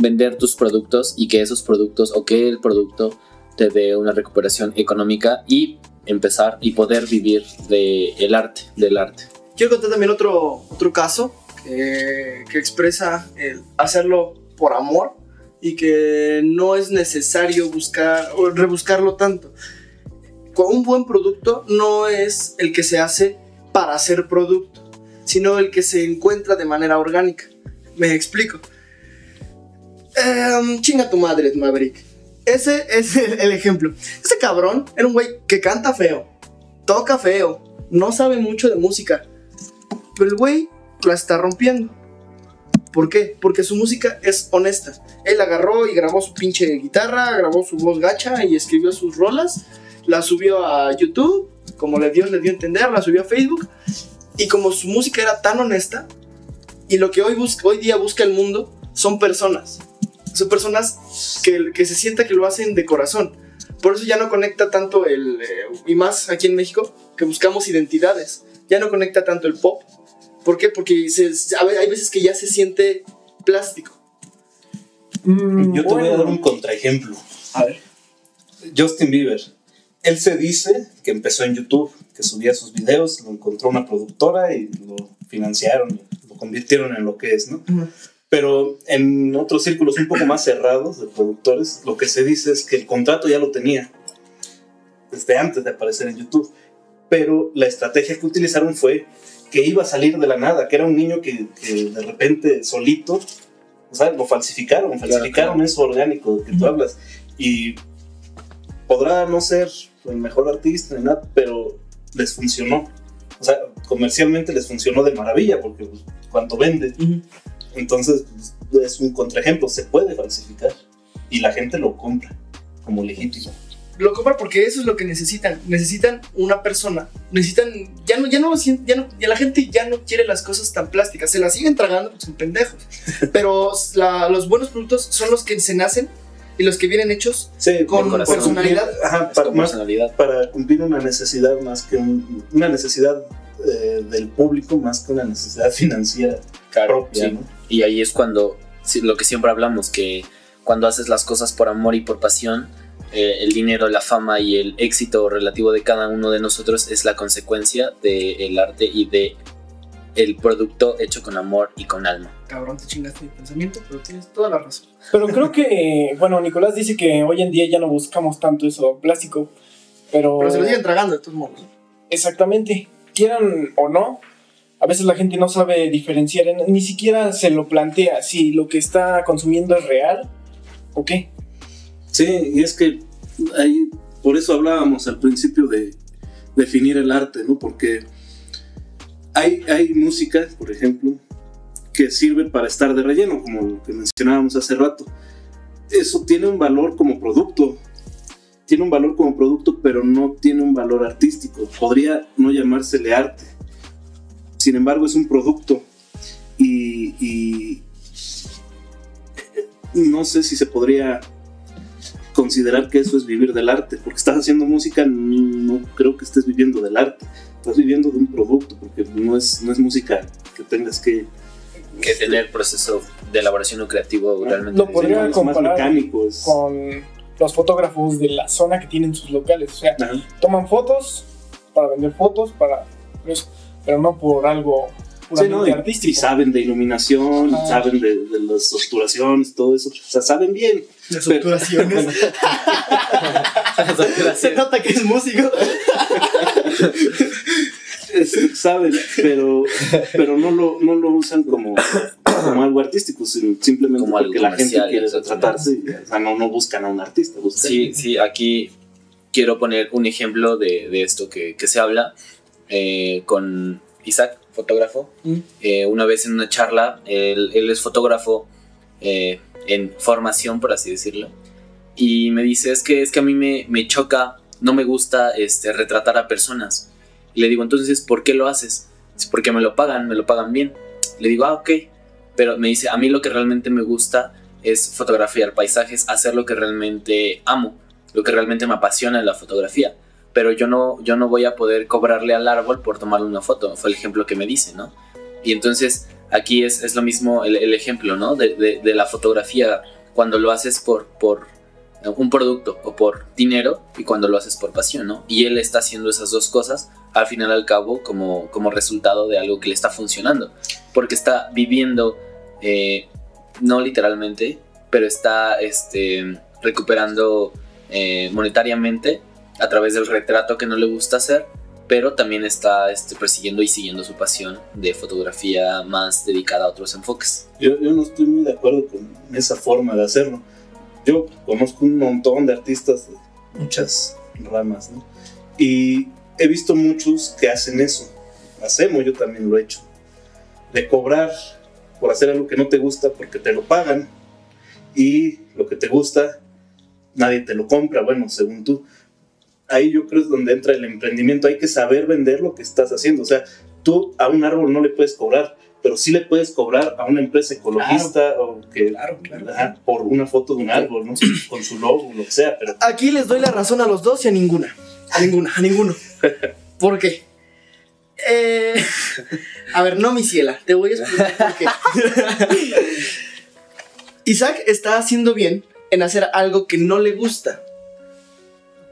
vender tus productos y que esos productos o que el producto te dé una recuperación económica y empezar y poder vivir del arte, del arte. Quiero contar también otro, otro caso que, expresa el hacerlo por amor y que no es necesario buscar o rebuscarlo tanto. Un buen producto no es el que se hace para hacer producto, sino el que se encuentra de manera orgánica. Me explico. Em, chinga tu madre, Maverick. Ese es el ejemplo. Ese cabrón era un güey que canta feo, toca feo, no sabe mucho de música. Pero el güey la está rompiendo. ¿Por qué? Porque su música es honesta. Él agarró y grabó su pinche guitarra, grabó su voz gacha y escribió sus rolas, la subió a YouTube, como le Dios le dio a entender, la subió a Facebook. Y como su música era tan honesta, y lo que hoy, busca, hoy día busca el mundo son personas. Son personas que, que se sienta que lo hacen de corazón. Por eso ya no conecta tanto el... Eh, y más aquí en México, que buscamos identidades. Ya no conecta tanto el pop ¿Por qué? Porque se- hay veces que ya se siente plástico. Mm, Yo te voy a bueno. dar un contraejemplo. A ver. Justin Bieber. Él se dice que empezó en YouTube, que subía sus videos, lo encontró una productora y lo financiaron, lo convirtieron en lo que es, ¿no? Pero en otros círculos un poco más cerrados de productores, lo que se dice es que el contrato ya lo tenía desde antes de aparecer en YouTube. Pero la estrategia que utilizaron fue que iba a salir de la nada, que era un niño que, que de repente solito, o sea, lo falsificaron, falsificaron eso orgánico que tú hablas. Y podrá no ser el mejor artista ni nada, pero les funcionó. O sea, comercialmente les funcionó de maravilla, porque pues, cuánto vende. Entonces, pues, es un contraejemplo, se puede falsificar y la gente lo compra como legítimo. Lo compran porque eso es lo que necesitan. Necesitan una persona. Necesitan. Ya no, ya no lo sienten. Ya, no, ya la gente ya no quiere las cosas tan plásticas. Se las siguen tragando porque son pendejos. Pero la- los buenos productos son los que se nacen y los que vienen hechos Sí, con personalidad. Ajá, Es para, con más personalidad. para cumplir una necesidad más que un- una necesidad eh, del público más que una necesidad financiera Claro, propia, sí. ¿no? Y ahí es cuando, lo que siempre hablamos, que cuando haces las cosas por amor y por pasión, eh, el dinero, la fama y el éxito relativo de cada uno de nosotros es la consecuencia del arte y de el producto hecho con amor y con alma. Cabrón, te chingaste mi pensamiento, pero tienes toda la razón. Pero creo que, eh, bueno, Nicolás dice que hoy en día ya no buscamos tanto eso plástico, pero... Pero se lo siguen tragando de todos modos. Exactamente, quieran o no, a veces la gente no sabe diferenciar, ni siquiera se lo plantea si lo que está consumiendo es real o qué. Sí, y es que ahí, por eso hablábamos al principio de definir el arte, ¿no? Porque hay, hay música, por ejemplo, que sirve para estar de relleno, como lo que mencionábamos hace rato. Eso tiene un valor como producto, tiene un valor como producto, pero no tiene un valor artístico. Podría no llamársele arte. Sin embargo, es un producto y, y no sé si se podría considerar que eso es vivir del arte, porque estás haciendo música, no creo que estés viviendo del arte, estás viviendo de un producto, porque no es, no es música que tengas que... Que tener proceso de elaboración o creativo realmente. Lo podría comparar mecánico, es- Con los fotógrafos de la zona que tienen sus locales, o sea, Ajá. toman fotos para vender fotos, para eso, pero no por algo Sí, ¿no? y, artístico. y saben de iluminación, saben de, de las obturaciones, todo eso, o sea, saben bien. Las Pero- obturaciones. se nota que es músico. Saben, pero, pero no, lo, no lo usan como, como algo artístico, sino simplemente Como algo porque la gente quiere retratarse, o sea, no, no buscan a un artista, buscan Sí, sí, aquí quiero poner un ejemplo de, de esto que, que se habla eh, con Isaac, fotógrafo. Mm. Eh, una vez en una charla, él, él es fotógrafo eh, en formación, por así decirlo, y me dice, es que, es que a mí me, me choca, no me gusta este, retratar a personas. Y le digo, entonces, ¿por qué lo haces? Dice, porque me lo pagan, me lo pagan bien. Le digo, ah, ok. Pero me dice, a mí lo que realmente me gusta es fotografiar paisajes, hacer lo que realmente amo, lo que realmente me apasiona en la fotografía. Pero yo no, yo no voy a poder cobrarle al árbol por tomarle una foto, fue el ejemplo que me dice, ¿no? Y entonces aquí es, es lo mismo el, ejemplo, ¿no? De, de- de la fotografía, cuando lo haces por, por un producto o por dinero y cuando lo haces por pasión, ¿no? Y él está haciendo esas dos cosas al final al cabo como, como resultado de algo que le está funcionando, porque está viviendo, eh, no literalmente, pero está este, recuperando eh, monetariamente a través del retrato que no le gusta hacer, pero también está este, persiguiendo y siguiendo su pasión de fotografía más dedicada a otros enfoques. Yo, yo no estoy muy de acuerdo con esa forma de hacerlo. Yo conozco un montón de artistas de muchas ramas, ¿no? Y he visto muchos que hacen eso. Hacemos, yo también lo he hecho. De cobrar por hacer algo que no te gusta porque te lo pagan y lo que te gusta nadie te lo compra, bueno, según tú. Ahí yo creo es donde entra el emprendimiento. Hay que saber vender lo que estás haciendo. O sea, tú a un árbol no le puedes cobrar, pero sí le puedes cobrar a una empresa ecologista o que Claro, claro. Ajá, por una foto de un árbol, ¿no? Con su logo, lo que sea, pero Aquí les doy la razón a los dos y a ninguna. A ninguna, a ninguno. ¿Por qué? Eh, a ver, no, mi ciela, te voy a explicar por qué. Isaac está haciendo bien en hacer algo que no le gusta.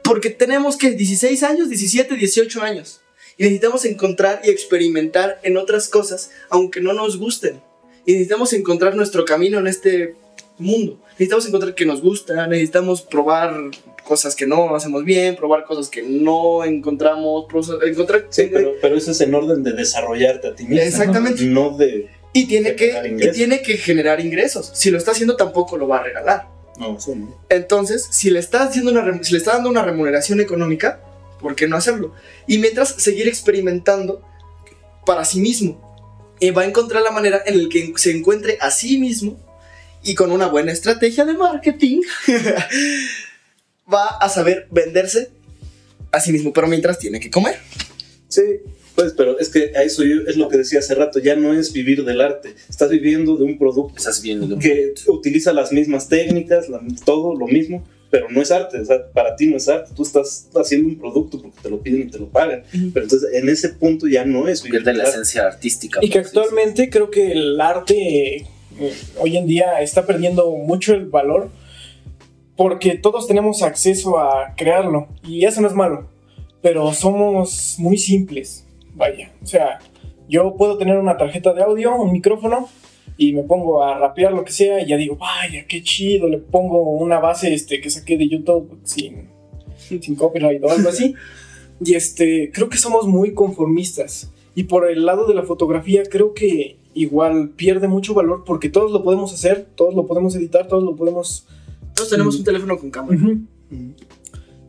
Porque tenemos que 16 años, 17, 18 años. Y necesitamos encontrar y experimentar en otras cosas, aunque no nos gusten. Y necesitamos encontrar nuestro camino en este mundo. Necesitamos encontrar que nos gusta, necesitamos probar cosas que no hacemos bien, probar cosas que no encontramos, encontrar... Sí, pero, pero eso es en orden de desarrollarte a ti mismo. Exactamente. No de... Y tiene, que, y tiene que generar ingresos. Si lo está haciendo, tampoco lo va a regalar. No, eso no. Entonces, si le está haciendo una rem- si le está dando una remuneración económica, ¿por qué no hacerlo? Y mientras seguir experimentando para sí mismo. Y va a encontrar la manera en la que se encuentre a sí mismo y con una buena estrategia de marketing va a saber venderse a sí mismo, pero mientras tiene que comer. Sí, pues, pero es que a eso yo, es lo que decía hace rato, ya no es vivir del arte, estás viviendo de un producto Estás viendo. que utiliza las mismas técnicas, la- todo lo mismo, pero no es arte, o sea, para ti no es arte, tú estás haciendo un producto porque te lo piden y te lo pagan, pero entonces en ese punto ya no es vivir Pierde la arte. esencia artística. Y que actualmente creo que el arte eh, hoy en día está perdiendo mucho el valor porque todos tenemos acceso a crearlo y eso no es malo, pero somos muy simples, vaya. O sea, yo puedo tener una tarjeta de audio, un micrófono y me pongo a rapear lo que sea y ya digo, vaya, qué chido, le pongo una base este, que saqué de YouTube sin, sin copyright o algo así. Y este, creo que somos muy conformistas. Y por el lado de la fotografía, creo que igual pierde mucho valor porque todos lo podemos hacer, todos lo podemos editar, todos lo podemos. Todos tenemos un teléfono con cámara.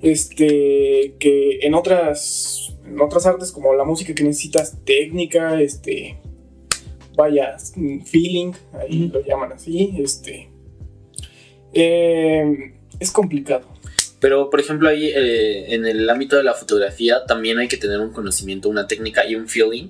Este, que en otras, en otras artes como la música que necesitas técnica, este, vaya, mm, feeling, ahí Ujú. lo llaman así, este, eh, es complicado. Pero, por ejemplo, ahí eh, en el ámbito de la fotografía también hay que tener un conocimiento, una técnica y un feeling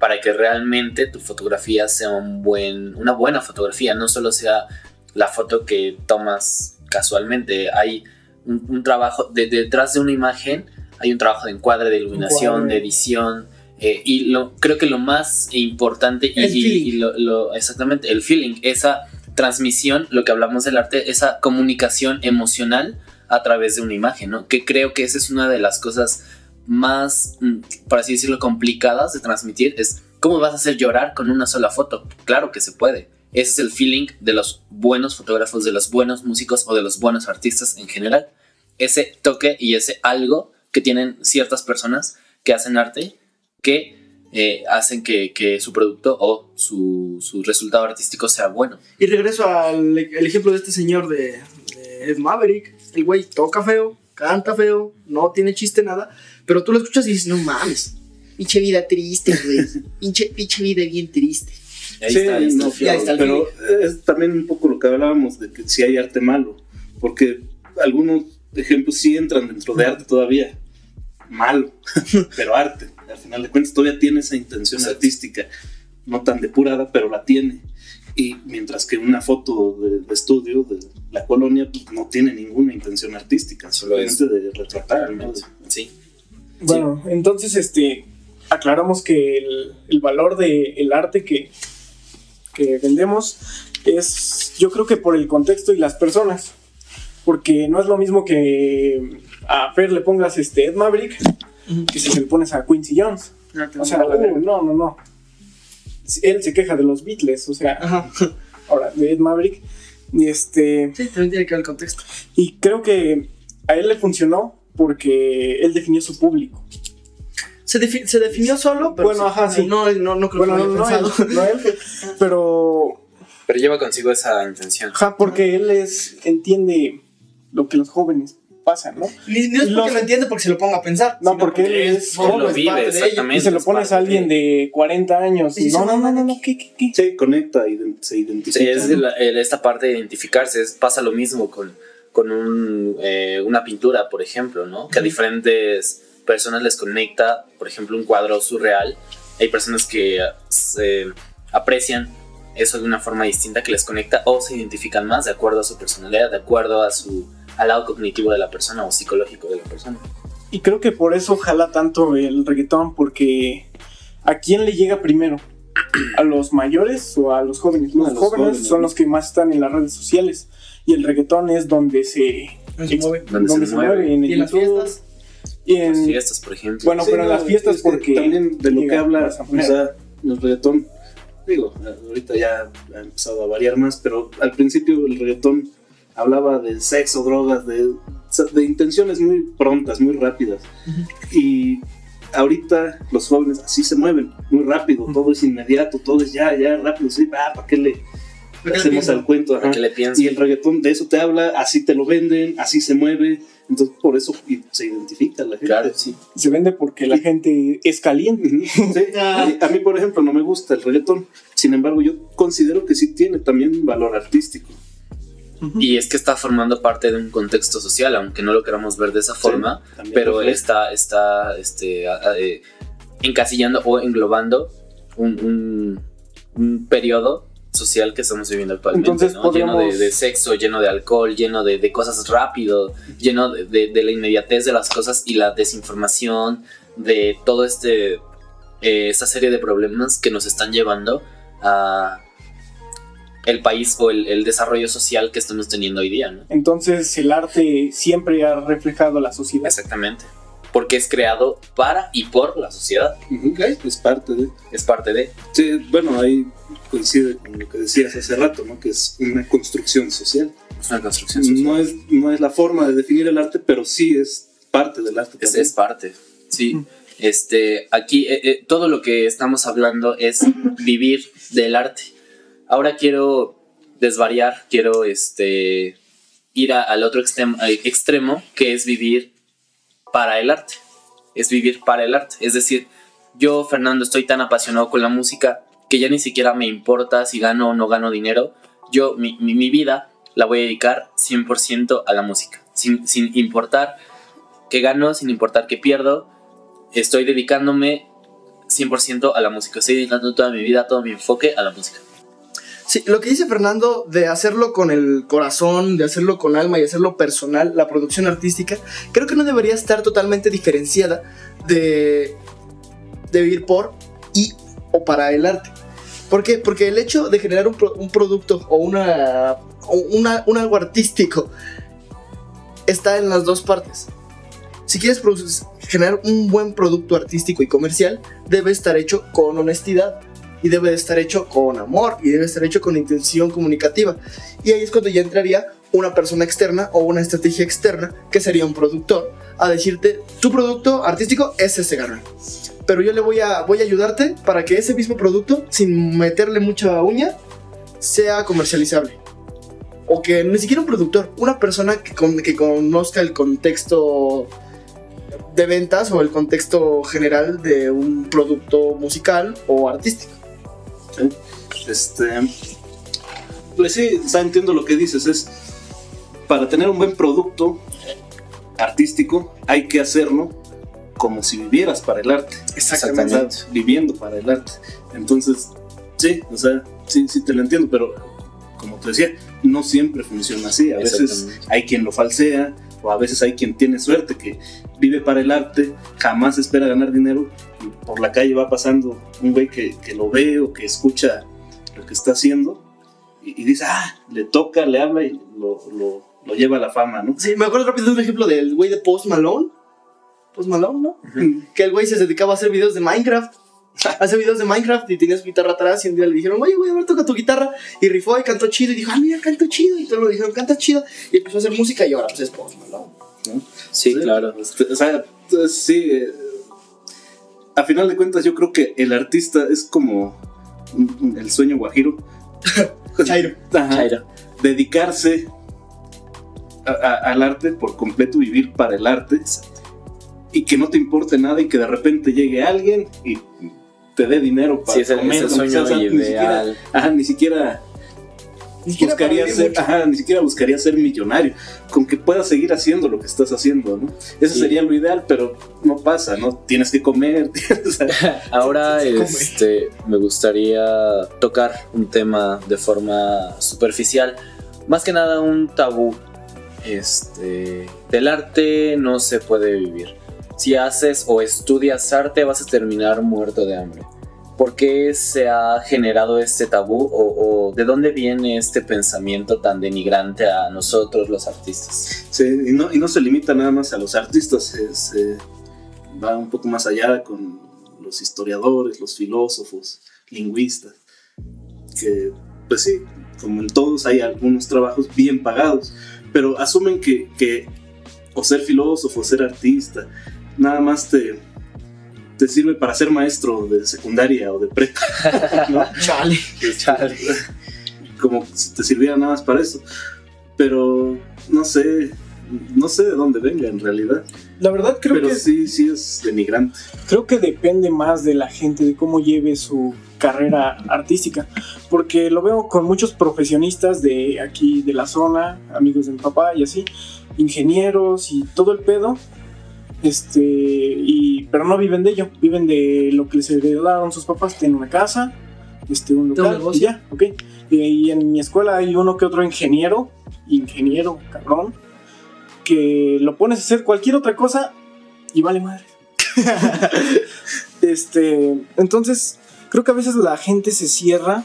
para que realmente tu fotografía sea un buen, una buena fotografía, no solo sea la foto que tomas casualmente. Hay un, un trabajo, de- detrás de una imagen hay un trabajo de encuadre, de iluminación, Encuadre. de edición. eh, y lo, creo que lo más importante y, El y- feeling. y lo- lo- exactamente el feeling, esa transmisión, lo que hablamos del arte, esa comunicación emocional a través de una imagen, ¿no? Que creo que esa es una de las cosas más, mm, por así decirlo, complicadas de transmitir, es cómo vas a hacer llorar con una sola foto. Claro que se puede. Ese es el feeling de los buenos fotógrafos, de los buenos músicos o de los buenos artistas en general. Ese toque y ese algo que tienen ciertas personas que hacen arte que eh, hacen que, que su producto o su, su resultado artístico sea bueno. Y regreso al el ejemplo de este señor de, de Ed Maverick. El güey toca feo, canta feo, no tiene chiste nada, pero tú lo escuchas y dices, no mames. Pinche vida triste, güey. Pinche, pinche vida bien triste. Ahí Sí, está, ahí está no, ahí está el pero es también un poco lo que hablábamos de que si hay arte malo, porque algunos ejemplos sí entran dentro de arte todavía, malo, pero arte. Al final de cuentas todavía tiene esa intención Exacto. artística, no tan depurada, pero la tiene. Y mientras que una foto de, de estudio de la colonia pues, no tiene ninguna intención artística, Solo es- solamente de retratar. ¿no? Sí. Bueno, entonces este aclaramos que el, el valor del arte que, que vendemos es yo creo que por el contexto y las personas. Porque no es lo mismo que a Fer le pongas este Ed Maverick que si se le pones a Quincy Jones. O sea, uh, no, no, no. Él se queja de los Beatles, o sea, Ajá. ahora de Ed Maverick. Y este. Sí, también tiene que ver el contexto. Y creo que a él le funcionó porque él definió su público. Se, defi- se definió solo, pero. Bueno, ajá, sí. No, no, no creo Bueno, que no, lo no, haya él, pensado. no él, pero Pero lleva consigo esa intención. ajá, porque él es entiende lo que los jóvenes pasan, ¿no? Ni, no es porque Los- lo entiende porque se lo ponga a pensar. No, porque él es- forma, lo vive, parte de ello. exactamente. Y se lo es pones a alguien de 40 años Y y dice, no, no, no, no, "No, no, ¿qué, qué, qué? Sí, conecta, ident- se identifica. Sí, es la- el- esta parte de identificarse. es- pasa lo mismo con, con un, eh, una pintura, por ejemplo, ¿no? Que a diferentes personas les conecta, por ejemplo, un cuadro surreal. Hay personas que se aprecian eso de una forma distinta que les conecta o se identifican más de acuerdo a su personalidad, de acuerdo a su al lado cognitivo de la persona o psicológico de la persona. Y creo que por eso jala tanto el reggaetón, porque ¿a quién le llega primero? ¿A los mayores o a los jóvenes? Los, A los jóvenes, jóvenes. son los que más están en las redes sociales y el reggaetón es donde se, se mueve. Donde, donde se, mueve. en el Y en las YouTube, fiestas. y en- Las fiestas, por ejemplo. Bueno, pero en las fiestas es que porque También de lo que habla, o sea, el reggaetón, digo, ahorita ya ha empezado a variar más, pero al principio el reggaetón hablaba de sexo, drogas, de, de intenciones muy prontas, muy rápidas. Y ahorita los jóvenes así se mueven, muy rápido, todo es inmediato, todo es ya, ya, rápido, sí, ah, ¿para qué le ¿Para qué le hacemos al cuento? Ajá. Para que le. Y el reggaetón de eso te habla, así te lo venden, así se mueve, entonces por eso se identifica la gente. Claro, sí. se vende porque la gente es caliente. Sí. A mí, por ejemplo, no me gusta el reggaetón. Sin embargo, yo considero que sí tiene también un valor artístico. Y es que está formando parte de un contexto social, aunque no lo queramos ver de esa forma, pero está, está este, a- a- eh, encasillando o englobando un, un- un periodo social que estamos viviendo actualmente, Entonces, ¿no? lleno de, sexo, lleno de alcohol, lleno de, de cosas rápido, lleno de, de- de la inmediatez de las cosas y la desinformación, de todo este eh, esta serie de problemas que nos están llevando a el país o el, el desarrollo social que estamos teniendo hoy día, ¿no? Entonces el arte siempre ha reflejado la sociedad. Exactamente. Porque es creado para y por la sociedad. Es parte de. Es parte de. Sí, bueno, ahí coincide con lo que decías hace rato, ¿no? Que es una construcción social. Es una construcción social. No es, no es la forma de definir el arte, pero sí es parte del arte. Es, es parte. Sí. Este, aquí eh, eh, todo lo que estamos hablando es vivir del arte. Ahora quiero desvariar, quiero este, ir a- al otro extremo, al extremo, que es vivir para el arte. Es vivir para el arte. Es decir, yo, Fernando, estoy tan apasionado con la música que ya ni siquiera me importa si gano o no gano dinero. Yo, mi, mi- vida la voy a dedicar 100% a la música, sin, sin importar que gano, sin importar que pierdo. Estoy dedicándome 100% a la música. Estoy dedicando toda mi vida, todo mi enfoque a la música. Sí, lo que dice Fernando de hacerlo con el corazón, de hacerlo con alma y hacerlo personal, la producción artística, creo que no debería estar totalmente diferenciada de, de vivir por y o para el arte. ¿Por qué? Porque el hecho de generar un, pro- un producto o, o una- un algo artístico está en las dos partes. Si quieres produ- generar un buen producto artístico y comercial, debe estar hecho con honestidad y debe de estar hecho con amor y debe estar hecho con intención comunicativa. Y ahí es cuando ya entraría una persona externa o una estrategia externa, que sería un productor, a decirte, tu producto artístico es ese garra. Pero yo le voy a, voy a ayudarte para que ese mismo producto, sin meterle mucha uña, sea comercializable. O que ni siquiera un productor, una persona que, con- que conozca el contexto de ventas o el contexto general de un producto musical o artístico. Este, pues sí, entiendo lo que dices. Es para tener un buen producto artístico hay que hacerlo como si vivieras para el arte. Exactamente. Viviendo para el arte. Entonces, sí, o sea, sí, sí te lo entiendo, pero como te decía, no siempre funciona así. A veces hay quien lo falsea o a veces hay quien tiene suerte que vive para el arte, jamás espera ganar dinero y por la calle va pasando un güey que, que lo ve o que escucha lo que está haciendo y, y dice, ah, le toca, le habla y lo, lo- lo lleva a la fama, ¿no? Sí, me acuerdo rápido de un ejemplo del güey de Post Malone. Post Malone, ¿no? Que el güey se dedicaba a hacer videos de Minecraft. Hace videos de Minecraft y tenía su guitarra atrás y un día le dijeron, oye, güey, a ver, toca tu guitarra. Y rifó y cantó chido y dijo, ah, mira, canto chido. Y todos le dijeron, canta chido. Y empezó a hacer música y ahora pues es Post Malone. Sí, claro. Este, o sea, sí. eh, a final de cuentas, yo creo que el artista es como el sueño guajiro. Chairo. Ajá. Chairo. Dedicarse a- a- al arte por completo, vivir para el arte. Y que no te importe nada y que de repente llegue alguien y te dé dinero para Sí, es el, comer, es el que sueño o sea, ni siquiera- ideal. Ajá, ni siquiera Ni siquiera buscaría ser, ajá, ni siquiera buscaría ser millonario, con que puedas seguir haciendo lo que estás haciendo, ¿no? Eso Sí. sería lo ideal, pero no pasa, ¿no? Tienes que comer, sea, Ahora Se come. este, me gustaría tocar un tema de forma superficial, más que nada un tabú. Este, del arte no se puede vivir. Si haces o estudias arte vas a terminar muerto de hambre. ¿por qué se ha generado este tabú o, o, de dónde viene este pensamiento tan denigrante a nosotros los artistas? Sí, y no, y no se limita nada más a los artistas, se, se va un poco más allá con los historiadores, los filósofos, lingüistas, que pues sí, como en todos hay algunos trabajos bien pagados, pero asumen que, que o ser filósofo, o ser artista, nada más te, te sirve para ser maestro de secundaria o de prepa, ¿no? Chale. Chale. Como si te sirviera nada más para eso. Pero no sé, no sé de dónde venga en realidad. La verdad creo Pero que sí, sí es denigrante. creo que depende más de la gente, de cómo lleve su carrera artística. Porque lo veo con muchos profesionistas de aquí, de la zona, amigos de mi papá y así, ingenieros y todo el pedo. Este, y, pero no viven de ello, viven de lo que les heredaron sus papás. Tienen una casa, este, un local, y ya, ok. Y, y en mi escuela hay uno que otro ingeniero, ingeniero, cabrón, que lo pones a hacer cualquier otra cosa y vale madre. este, entonces, creo que a veces la gente se cierra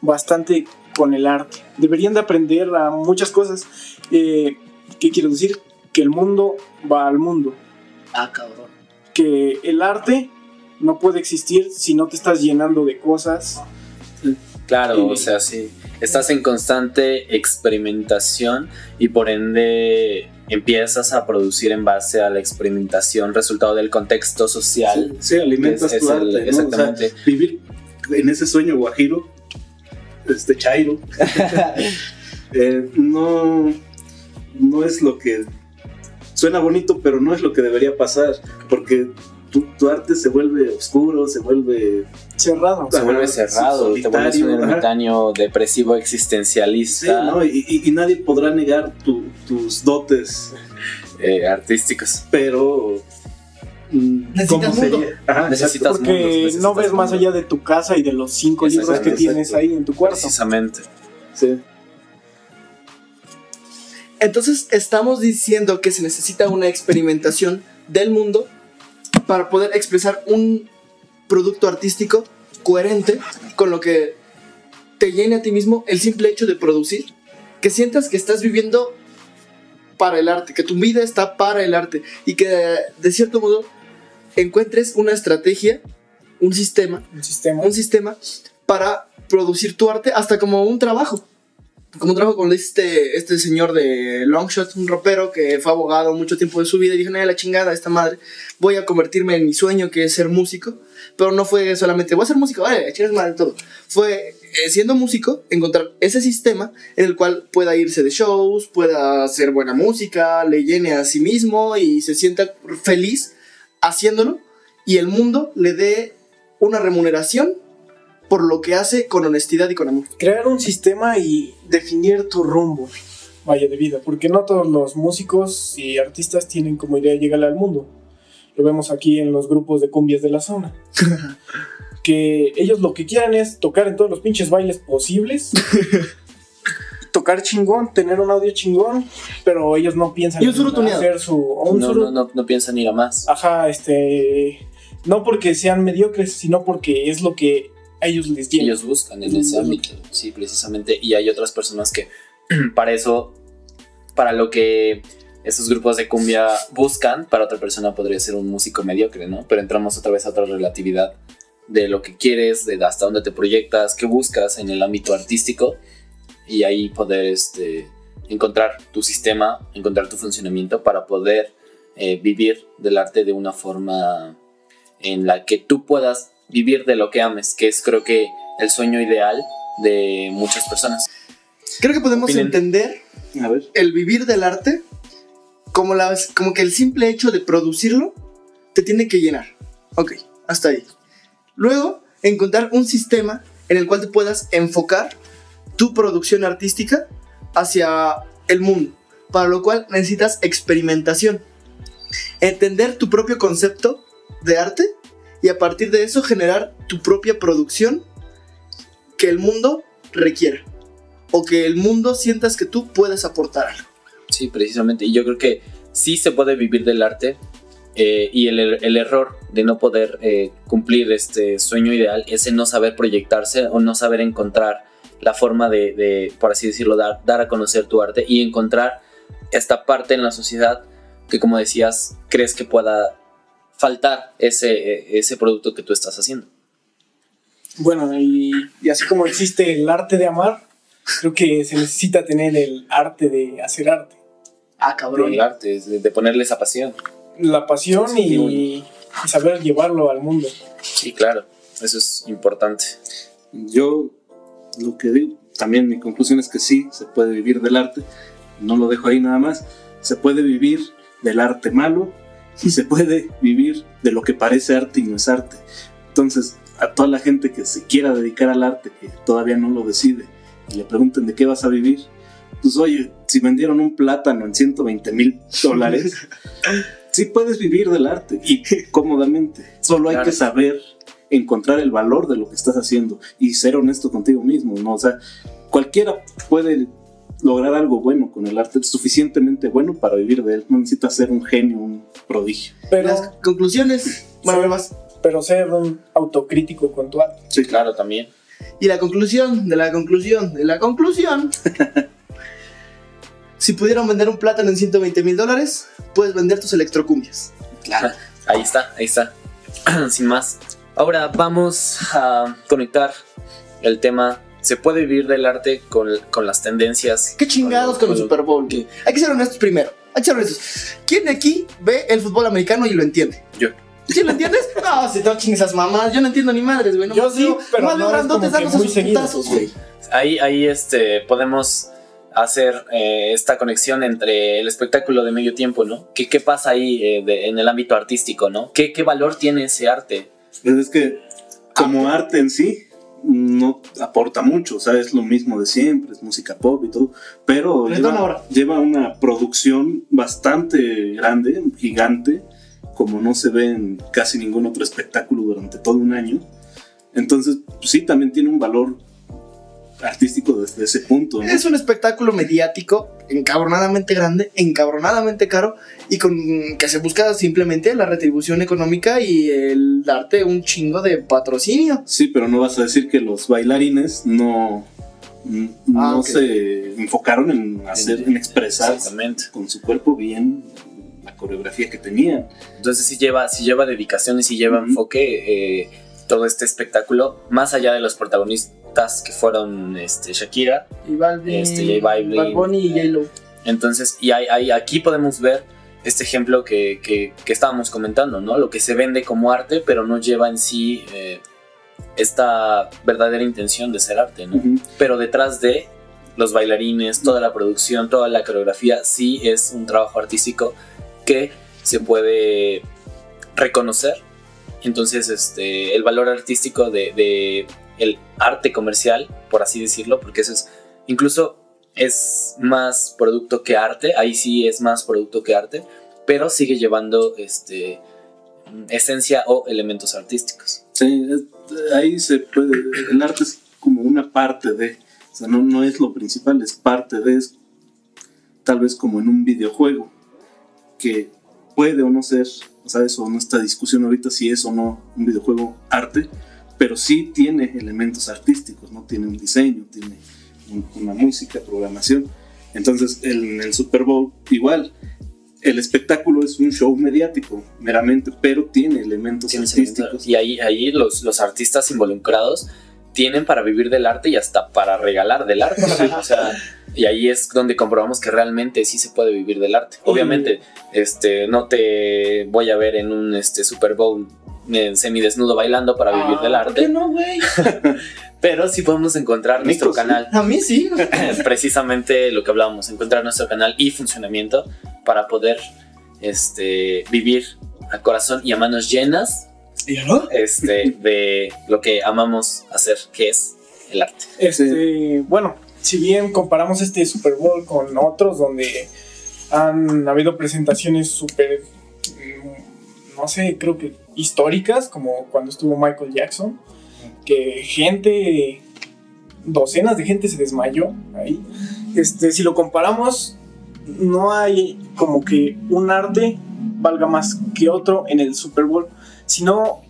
bastante con el arte. Deberían de aprender a muchas cosas. Eh, ¿Qué quiero decir? Que el mundo va al mundo. Ah, cabrón. Que el arte no puede existir si no te estás llenando de cosas. Claro, o sea, sí. Estás en constante experimentación y por ende empiezas a producir en base a la experimentación resultado del contexto social. Sí, alimentas Es- es tu el- arte, ¿no? O sea, exactamente. vivir en ese sueño guajiro, este chairo, eh, no, no es lo que suena bonito, pero no es lo que debería pasar, porque tu, tu arte se vuelve oscuro, se vuelve Cerrado. Se vuelve cerrado, te vuelves un ermitaño depresivo Sí, existencialista, ¿no? y, y- y nadie podrá negar tu- tus dotes, eh, artísticos. pero mm, Necesitas ¿cómo mundo. sería? Ajá, Necesitas exacto. mundos, Porque necesitas no ves más allá de tu casa y de los cinco libros que tienes exacto. ahí en tu cuarto. Precisamente. Sí. Entonces estamos diciendo que se necesita una experimentación del mundo para poder expresar un producto artístico coherente con lo que te llene a ti mismo el simple hecho de producir. Que sientas que estás viviendo para el arte, que tu vida está para el arte y que de cierto modo encuentres una estrategia, un sistema Un sistema. un sistema para producir tu arte hasta como un trabajo. Como trabajo con este, este señor de Longshot, un rapero que fue abogado mucho tiempo de su vida y dijo, no, la chingada, esta madre, voy a convertirme en mi sueño que es ser músico. Pero no fue solamente, voy a ser músico, vale, chingas madre todo. Fue, eh, siendo músico, encontrar ese sistema en el cual pueda irse de shows, pueda hacer buena música, le llene a sí mismo y se sienta feliz haciéndolo y el mundo le dé una remuneración por lo que hace con honestidad y con amor. Crear un sistema y definir tu rumbo, vaya de vida, porque no todos los músicos y artistas tienen como idea llegar al mundo. Lo vemos aquí en los grupos de cumbias de la zona. que ellos lo que quieren es tocar en todos los pinches bailes posibles. tocar chingón, tener un audio chingón, pero ellos no piensan Y un en hacer su un No, no, no, no piensan ir a más. Ajá, este no porque sean mediocres, sino porque es lo que ellos les llena. ellos buscan en ese ámbito, sí, precisamente. Y hay otras personas que para eso, para lo que esos grupos de cumbia buscan, para otra persona podría ser un músico mediocre, ¿no? Pero entramos otra vez a otra relatividad de lo que quieres, de hasta dónde te proyectas, qué buscas en el ámbito artístico y ahí poder este, encontrar tu sistema, encontrar tu funcionamiento para poder eh, vivir del arte de una forma en la que tú puedas vivir de lo que ames, que es creo que el sueño ideal de muchas personas. Creo que podemos Opinen. entender A ver. el vivir del arte como, las, como que el simple hecho de producirlo te tiene que llenar. Ok, hasta ahí. Luego, encontrar un sistema en el cual te puedas enfocar tu producción artística hacia el mundo, para lo cual necesitas experimentación. Entender tu propio concepto de arte y a partir de eso generar tu propia producción que el mundo requiera o que el mundo sientas que tú puedes aportar algo. Sí, precisamente. Y yo creo que sí se puede vivir del arte eh, y el, el error de no poder eh, cumplir este sueño ideal es el no saber proyectarse o no saber encontrar la forma de, de, por así decirlo, dar, dar a conocer tu arte y encontrar esta parte en la sociedad que, como decías, crees que pueda faltar ese, ese producto que tú estás haciendo. Bueno, y, y así como existe el arte de amar, creo que se necesita tener el arte de hacer arte. Ah, cabrón. El arte, de, de ponerle esa pasión. La pasión y, y saber llevarlo al mundo. Sí, claro, eso es importante. Yo lo que digo, también mi conclusión es que sí, se puede vivir del arte, no lo dejo ahí nada más, se puede vivir del arte malo y se puede vivir de lo que parece arte y no es arte. Entonces, a toda la gente que se quiera dedicar al arte, que todavía no lo decide, y le pregunten de qué vas a vivir, pues oye, si vendieron un plátano en 120 mil dólares, sí puedes vivir del arte y cómodamente. Solo hay Claro. que saber encontrar el valor de lo que estás haciendo y ser honesto contigo mismo, ¿no? O sea, cualquiera puede lograr algo bueno con el arte, suficientemente bueno para vivir de él. No necesitas ser un genio, un prodigio. Pero, Las conclusiones. Bueno, Sí. más. pero ser un autocrítico con tu arte. Sí, Claro, también. Y la conclusión de la conclusión de la conclusión. si pudieran vender un plátano en 120 mil dólares, puedes vender tus electrocumbias. Claro. Ahí está, ahí está. Sin más. Ahora vamos a conectar el tema. ¿Se puede vivir del arte con, con las tendencias? ¿Qué chingados con el Super Bowl? ¿Qué? Hay que ser honestos primero. Hay que ser honestos. ¿Quién de aquí ve el fútbol americano y lo entiende? Yo. ¿Sí lo entiendes? No, si te chingues esas mamás. Yo no entiendo ni madres, güey. Yo Nomás sí, veo- pero no es grandotes sus seguido. putazos, güey. Ahí, ahí este, podemos hacer eh, esta conexión entre el espectáculo de medio tiempo, ¿no? ¿Qué, qué pasa ahí eh, de- en el ámbito artístico, ¿no? ¿Qué, ¿Qué valor tiene ese arte? Pues es que como arte en sí no aporta mucho, o sea, es lo mismo de siempre, es música pop y todo, pero lleva, lleva una producción bastante grande, gigante, como no se ve en casi ningún otro espectáculo durante todo un año. Entonces, pues sí, también tiene un valor artístico desde ese punto. ¿no? Es un espectáculo mediático, encabronadamente grande, encabronadamente caro, y con que se busca simplemente la retribución económica y el darte un chingo de patrocinio. Sí, pero no vas a decir que los bailarines no, Ah, no ok. se enfocaron en hacer, en expresar Exactamente. con su cuerpo bien la coreografía que tenían. Entonces sí lleva, sí lleva dedicación y sí lleva enfoque eh, todo este espectáculo, más allá de los protagonistas que fueron este, Shakira. Y Balvin, Este, J Balvin. Bad Bunny y J-Lo. Entonces, y hay, hay- aquí podemos ver este ejemplo que, que- que estábamos comentando, ¿no? Lo que se vende como arte, pero no lleva en sí eh, esta verdadera intención de ser arte, ¿no? Pero detrás de los bailarines, toda la producción, toda la coreografía, sí es un trabajo artístico que se puede reconocer. Entonces, este, el valor artístico de, de el arte comercial, por así decirlo, porque eso es, incluso es más producto que arte, ahí sí es más producto que arte, pero sigue llevando este, esencia o elementos artísticos. Sí, ahí se puede, el arte es como una parte de, o sea, no, no es lo principal, es parte de, es tal vez como en un videojuego, que puede o no ser, o sea, eso no está discusión ahorita si es o no un videojuego arte, pero sí tiene elementos artísticos, ¿no? Tiene un diseño, tiene un- una música, programación. Entonces, en el Super Bowl, igual, el espectáculo es un show mediático, meramente, pero tiene elementos Tiene artísticos. Y ahí, ahí los, los artistas involucrados tienen para vivir del arte y hasta para regalar del arte. o sea, y ahí es donde comprobamos que realmente sí se puede vivir del arte. Obviamente, este, no te voy a ver en un este, Super Bowl eh, semidesnudo bailando para vivir del Ah, ¿Por qué arte, no, güey? pero sí podemos encontrar nuestro canal. A mí sí. precisamente lo que hablábamos, encontrar nuestro canal y funcionamiento para poder este, vivir a corazón y a manos llenas ¿Ya no? este, de lo que amamos hacer, que es el arte. Este, bueno, si bien comparamos este Super Bowl con otros donde han habido presentaciones súper, no sé, creo que históricas, como cuando estuvo Michael Jackson, que gente, docenas de gente se desmayó ahí. Este, si lo comparamos, no hay como que un arte valga más que otro en el Super Bowl, sino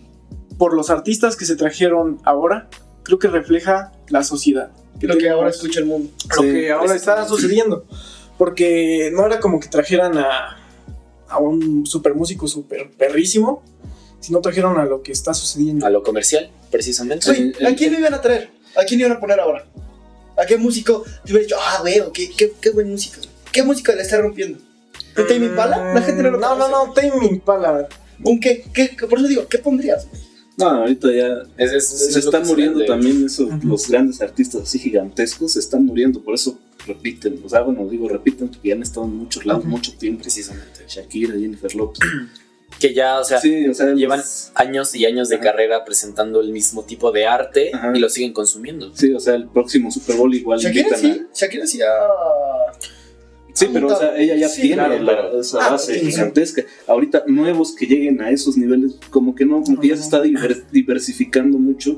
por los artistas que se trajeron ahora, creo que refleja la sociedad. Lo que ahora escucha el mundo. Lo Sí, que ahora está sucediendo. Porque no era como que trajeran a, a un super músico super perrísimo, sino trajeron a lo que está sucediendo. A lo comercial, precisamente. ¿a quién le iban a traer? ¿A quién le iban a poner ahora? ¿A qué músico te hubiera dicho, ah, güey, qué, qué, qué buen músico? ¿Qué música le está rompiendo? ¿Un Tame Impala? La gente no lo No, no, conoce. no, Tame Impala. ¿Un qué? ¿Qué? Por eso digo, ¿qué pondrías? No, ahorita ya Es- es- es se lo están muriendo también esos, los grandes artistas así gigantescos, se están muriendo, por eso repiten. O sea, bueno, digo repiten porque ya han estado en muchos lados mucho tiempo. Precisamente. Shakira, Jennifer Lopez. Que ya, o sea, sí, o sea, llevan los- años y años de Ajá. carrera presentando el mismo tipo de arte Ajá. y lo siguen consumiendo. Sí, o sea, el próximo Super Bowl igual Shakira sí, Shakira sí ha... Sí, pero o sea, ella ya Sí, tiene claro, la- claro. esa Ah, base sí, sí. gigantesca. Ahorita nuevos que lleguen a esos niveles, como que no, como que ya se está diver- diversificando mucho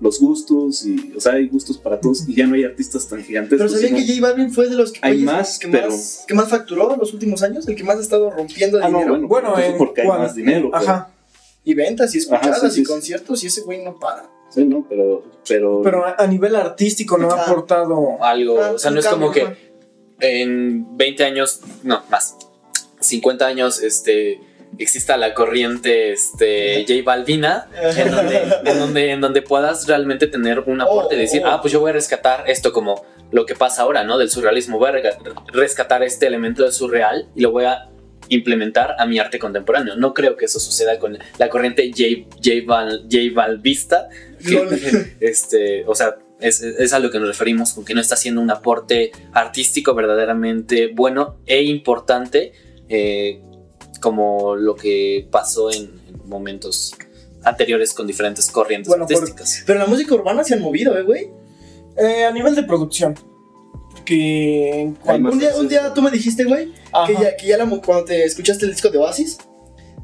los gustos y, o sea, hay gustos para todos y ya no hay artistas tan gigantescos. Pero ¿sabían sino- que J Balvin fue de los que, Hay más, que, pero- más, que más facturó en los últimos años? El que más ha estado rompiendo Ah, no, dinero. bueno, Bueno, pues en porque hay más dinero. pero- Ajá. Y ventas y escuchadas Ajá, sí, sí, y sí. conciertos y ese güey no para. Sí, no, pero, pero, Pero a, nivel artístico no ha aportado. Algo, Ah, o sea, no es como que en 20 años, no, más, 50 años, este, exista la corriente, este, J Balvina, en donde, en donde, en donde puedas realmente tener un aporte, Oh, decir, oh. ah, pues yo voy a rescatar esto como lo que pasa ahora, ¿no? Del surrealismo, voy a rescatar este elemento del surreal y lo voy a implementar a mi arte contemporáneo. No creo que eso suceda con la corriente J, J, Bal- J Balvista, que, este, o sea, es, es a lo que nos referimos con que no está haciendo un aporte artístico verdaderamente bueno e importante eh, como lo que pasó en, en momentos anteriores con diferentes corrientes Bueno, por- artísticas. Pero la música urbana se han movido, ¿eh, güey? Eh, a nivel de producción. Que Un día, un día tú me dijiste, güey, que ya, que ya la, cuando te escuchaste el disco de Oasis,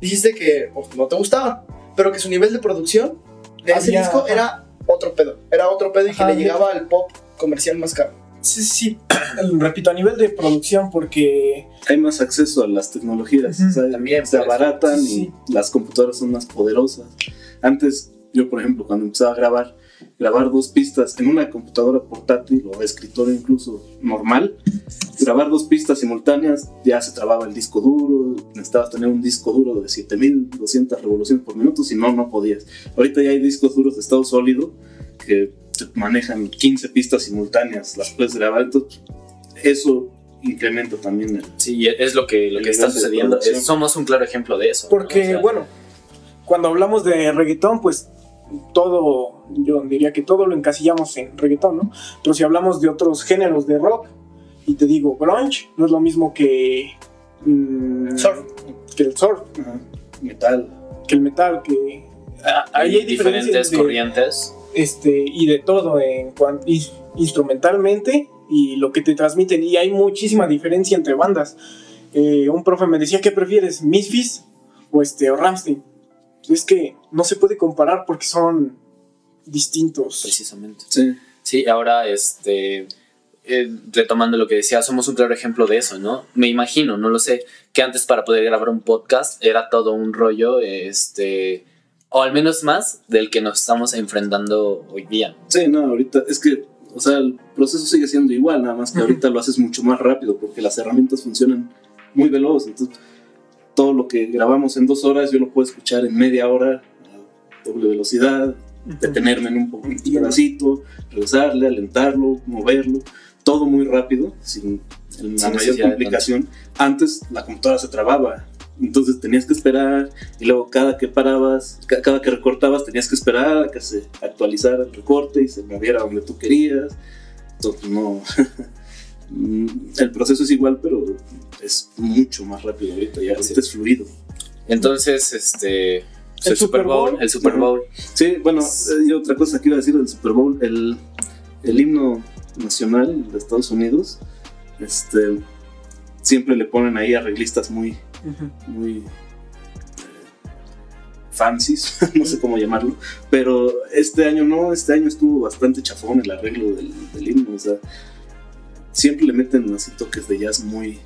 dijiste que pues, no te gustaba, pero que su nivel de producción de ese disco era otro pedo. Era otro pedo y que Ajá, le llegaba al pop comercial más caro. Sí, sí. Repito, a nivel de producción, porque. hay más acceso a las tecnologías. Ujú. o sea, También, se abaratan Sí. y las computadoras son más poderosas. Antes, yo por ejemplo, cuando empezaba a grabar, grabar dos pistas en una computadora portátil o de escritorio incluso normal, grabar dos pistas simultáneas, ya se trababa el disco duro, necesitabas tener un disco duro de 7200 revoluciones por minuto, si no, no podías. Ahorita ya hay discos duros de estado sólido que manejan 15 pistas simultáneas, las puedes grabar, entonces eso incrementa también el... Sí, es lo que, lo que está sucediendo. Es- somos un claro ejemplo de eso. ¿no? Porque, O sea, bueno, cuando hablamos de reggaetón, pues todo, yo diría que todo lo encasillamos en reggaetón, ¿no? Pero si hablamos de otros géneros de rock, y te digo, grunge, no es lo mismo que. mm, Surf. Que el surf, metal. que el metal, que. ah, hay diferentes diferentes de- corrientes. Este, y de todo en instrumentalmente y lo que te transmiten. Y hay muchísima diferencia entre bandas. Eh, un profe me decía, ¿qué prefieres? ¿Misfits o, este, o Rammstein? Es que no se puede comparar porque son distintos. Precisamente. Sí. Sí, ahora, este, eh, retomando lo que decía, somos un claro ejemplo de eso, ¿no? Me imagino, no lo sé, que antes para poder grabar un podcast era todo un rollo, este, o al menos más del que nos estamos enfrentando hoy día. Sí, no, ahorita es que, o sea, el proceso sigue siendo igual, nada más que ahorita lo haces mucho más rápido porque las herramientas funcionan muy veloz. Entonces, todo lo que grabamos en dos horas yo lo puedo escuchar en media hora a doble velocidad, detenerme en un, po- un pedacito, regresarle, alentarlo, moverlo, todo muy rápido, sin la Sin mayor necesidad de complicación. Antes la computadora se trababa. Entonces tenías que esperar y luego cada que parabas, ca- cada que recortabas tenías que esperar a que se actualizara el recorte y se moviera donde tú querías. Entonces no, el proceso es igual pero es mucho más rápido ahorita, ya ahorita es fluido. Entonces, este, el, Super Bowl, Bowl. el Super Bowl, Sí, bueno, y otra cosa que iba a decir del Super Bowl, el, el himno nacional de Estados Unidos, este, siempre le ponen ahí arreglistas muy, Muy eh, fancies, no sé cómo llamarlo, pero este año no, este año estuvo bastante chafón el arreglo del, del himno, o sea, siempre le meten así toques de jazz muy,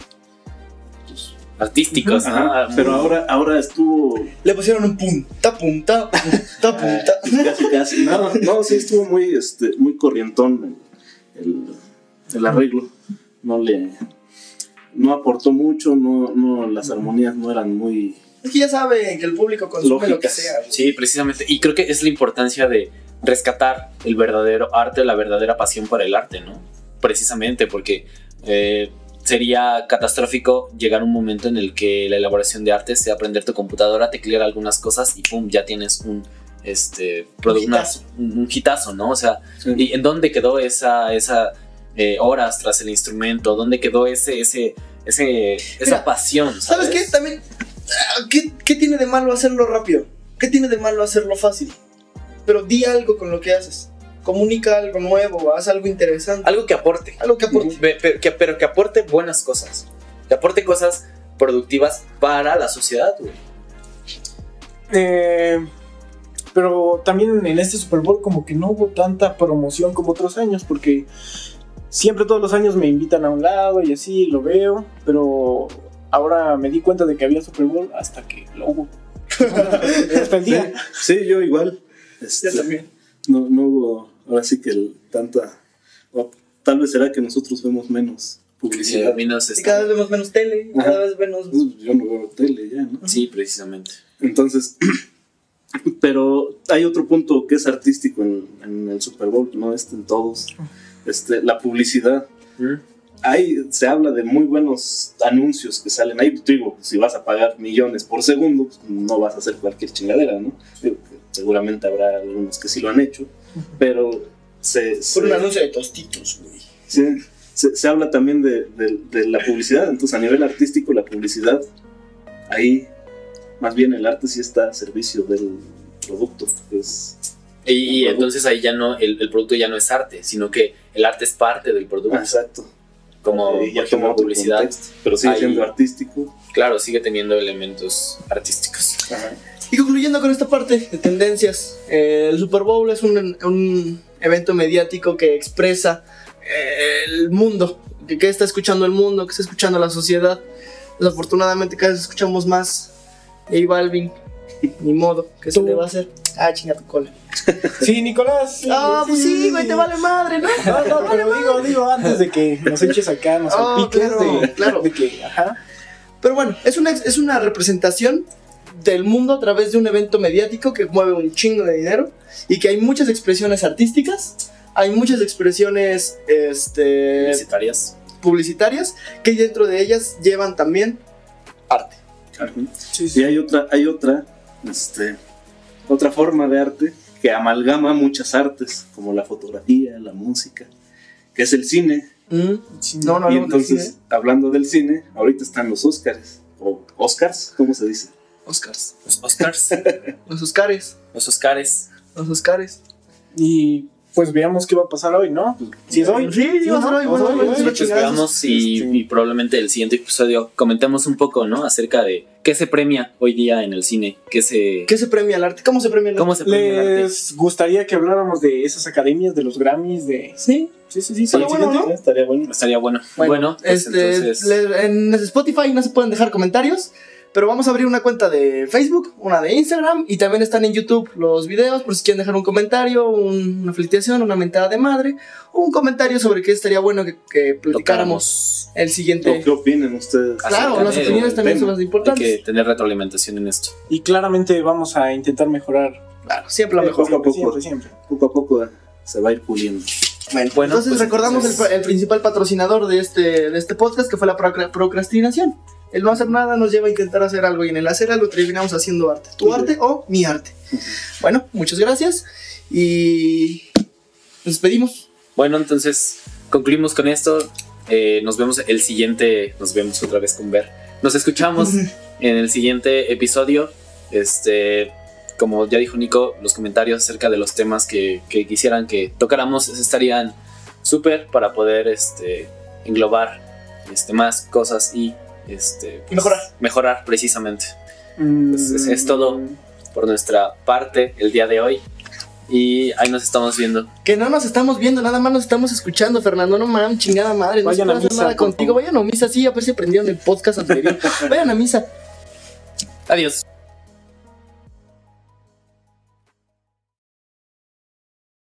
pues, artísticos, ¿no? Ajá, pero ahora, ahora estuvo Le pusieron un punta, punta, punta, punta. casi, casi. No, no, sí estuvo muy, este, muy corrientón el, el- el arreglo. No le. No aportó mucho, no, no, las armonías no eran muy. Es que ya saben que el público consume lo que sea. Sí, precisamente. Y creo que es la importancia de rescatar el verdadero arte, la verdadera pasión por el arte, ¿no? Precisamente porque eh, sería catastrófico llegar a un momento en el que la elaboración de arte sea aprender tu computadora, teclear algunas cosas y pum, ya tienes un este una- un, un hitazo, ¿no? O sea, Sí. ¿y en dónde quedó esa, esa eh, horas tras el instrumento? ¿Dónde quedó ese, ese, ese, esa Mira, pasión? ¿Sabes ¿sabes, qué? También, ah, ¿qué, ¿qué tiene de malo hacerlo rápido? ¿Qué tiene de malo hacerlo fácil? Pero di algo con lo que haces. Comunica algo nuevo, haz algo interesante. Algo que aporte. Algo que aporte. Pero que, pero que aporte buenas cosas. Que aporte cosas productivas para la sociedad, güey. Eh, pero también en este Super Bowl como que no hubo tanta promoción como otros años, porque siempre todos los años me invitan a un lado y así lo veo, pero ahora me di cuenta de que había Super Bowl hasta que lo hubo. hasta el día. Sí, yo igual. Este, Yo también. No, no hubo, ahora sí que el- tanta. o tal vez será que nosotros vemos menos publicidad. Menos, Y cada vez vemos menos tele, Ajá. cada vez menos... Pues, Yo no veo tele ya, ¿no? Sí, precisamente. Entonces, pero hay otro punto que es artístico en, en el Super Bowl, no este en todos. Este, la publicidad. Ahí se habla de muy buenos anuncios que salen ahí. Digo, si vas a pagar millones por segundo, pues, no vas a hacer cualquier chingadera, ¿no? Digo, seguramente habrá algunos que sí lo han hecho, pero se, Por se- un anuncio de tostitos, güey. se, se- se habla también de, de- de la publicidad. Entonces, a nivel artístico, la publicidad, ahí más bien el arte sí está a servicio del producto. Es, Y, entonces ahí ya no, el, el producto ya no es arte, sino que el arte es parte del producto. exacto. como Eh, ya publicidad. contexto, pero sigue Ahí- siendo artístico. Claro, sigue teniendo elementos artísticos. Y concluyendo con esta parte de tendencias, eh, el Super Bowl es un, un evento mediático que expresa eh, el mundo, que, que está escuchando el mundo, que está escuchando la sociedad. Desafortunadamente cada vez escuchamos más J Balvin, ni modo, ¿qué se le va a hacer? Ah, chinga tu cola. Sí, Nicolás. Ah, pues sí, güey, te vale madre, ¿no? No, no, pero digo, digo, antes de que nos eches acá, nos salpiques claro, de, claro. de que, ajá. Pero bueno, es una, es una representación del mundo a través de un evento mediático que mueve un chingo de dinero y que hay muchas expresiones artísticas, hay muchas expresiones este, Publicitarias. publicitarias que dentro de ellas llevan también arte. Y hay otra, hay otra, este, otra forma de arte que amalgama muchas artes, como la fotografía, la música, que es el cine. Mm, No, no, y no, entonces, hablando del cine, ahorita están los Oscars, o Oscars, ¿cómo se dice? Oscars. Los Oscars. Los Oscars. los Oscars. Los Oscars. Y pues veamos qué va a pasar hoy, ¿no? Si es hoy. Sí, sí, va hoy, bueno, hoy, hoy, hoy. sí, Pues veamos y, y probablemente el siguiente episodio comentemos un poco, ¿no? Acerca de qué se premia hoy día en el cine. ¿Qué se, ¿Qué se premia el arte? ¿Cómo se premia el arte? ¿Cómo se premia el arte? ¿Les gustaría que habláramos de esas academias, de los Grammys, de... Sí. Sí, sí, sí, Estaría bueno. ¿no? Estaría bueno. Estaría bueno. Bueno, Bueno, pues este, entonces... le- en Spotify no se pueden dejar comentarios, pero vamos a abrir una cuenta de Facebook, una de Instagram y también están en YouTube los videos por si quieren dejar un comentario, un- una felicitación, una mentada de madre, o un comentario sobre qué estaría bueno que, que platicáramos tocamos. el ¿O siguiente. ¿Qué opinan ustedes? Claro, las opiniones también tema. son las Hay importantes. que tener retroalimentación en esto. Y claramente vamos a intentar mejorar. Claro, siempre lo Eh, mejor. poco a poco. Siempre, siempre. Poco a poco se va a ir puliendo. Bueno, Bueno, entonces pues recordamos el- entonces- El, principal patrocinador de este, de este podcast que fue la procra- procrastinación. El no hacer nada nos lleva a intentar hacer algo y en el hacer algo terminamos haciendo arte. ¿Tu arte o mi arte? Bueno, muchas gracias y nos despedimos. Bueno, entonces concluimos con esto. Eh, nos vemos el siguiente. Nos vemos otra vez con Ver. Nos escuchamos en el siguiente episodio. Este, como ya dijo Nico, los comentarios acerca de los temas que, que quisieran que tocáramos estarían súper para poder este, englobar este, más cosas y este, pues, Mejorar. Mejorar precisamente. Mm, Pues es- es todo. Por nuestra parte, el día de hoy. Y ahí nos estamos viendo. Que no nos estamos viendo, nada más nos estamos escuchando, Fernando. No mames, chingada madre. No Vayan se a misa, nada contigo. Vayan a misa, sí, a ver si aprendieron el podcast anterior. Vayan a misa. Adiós.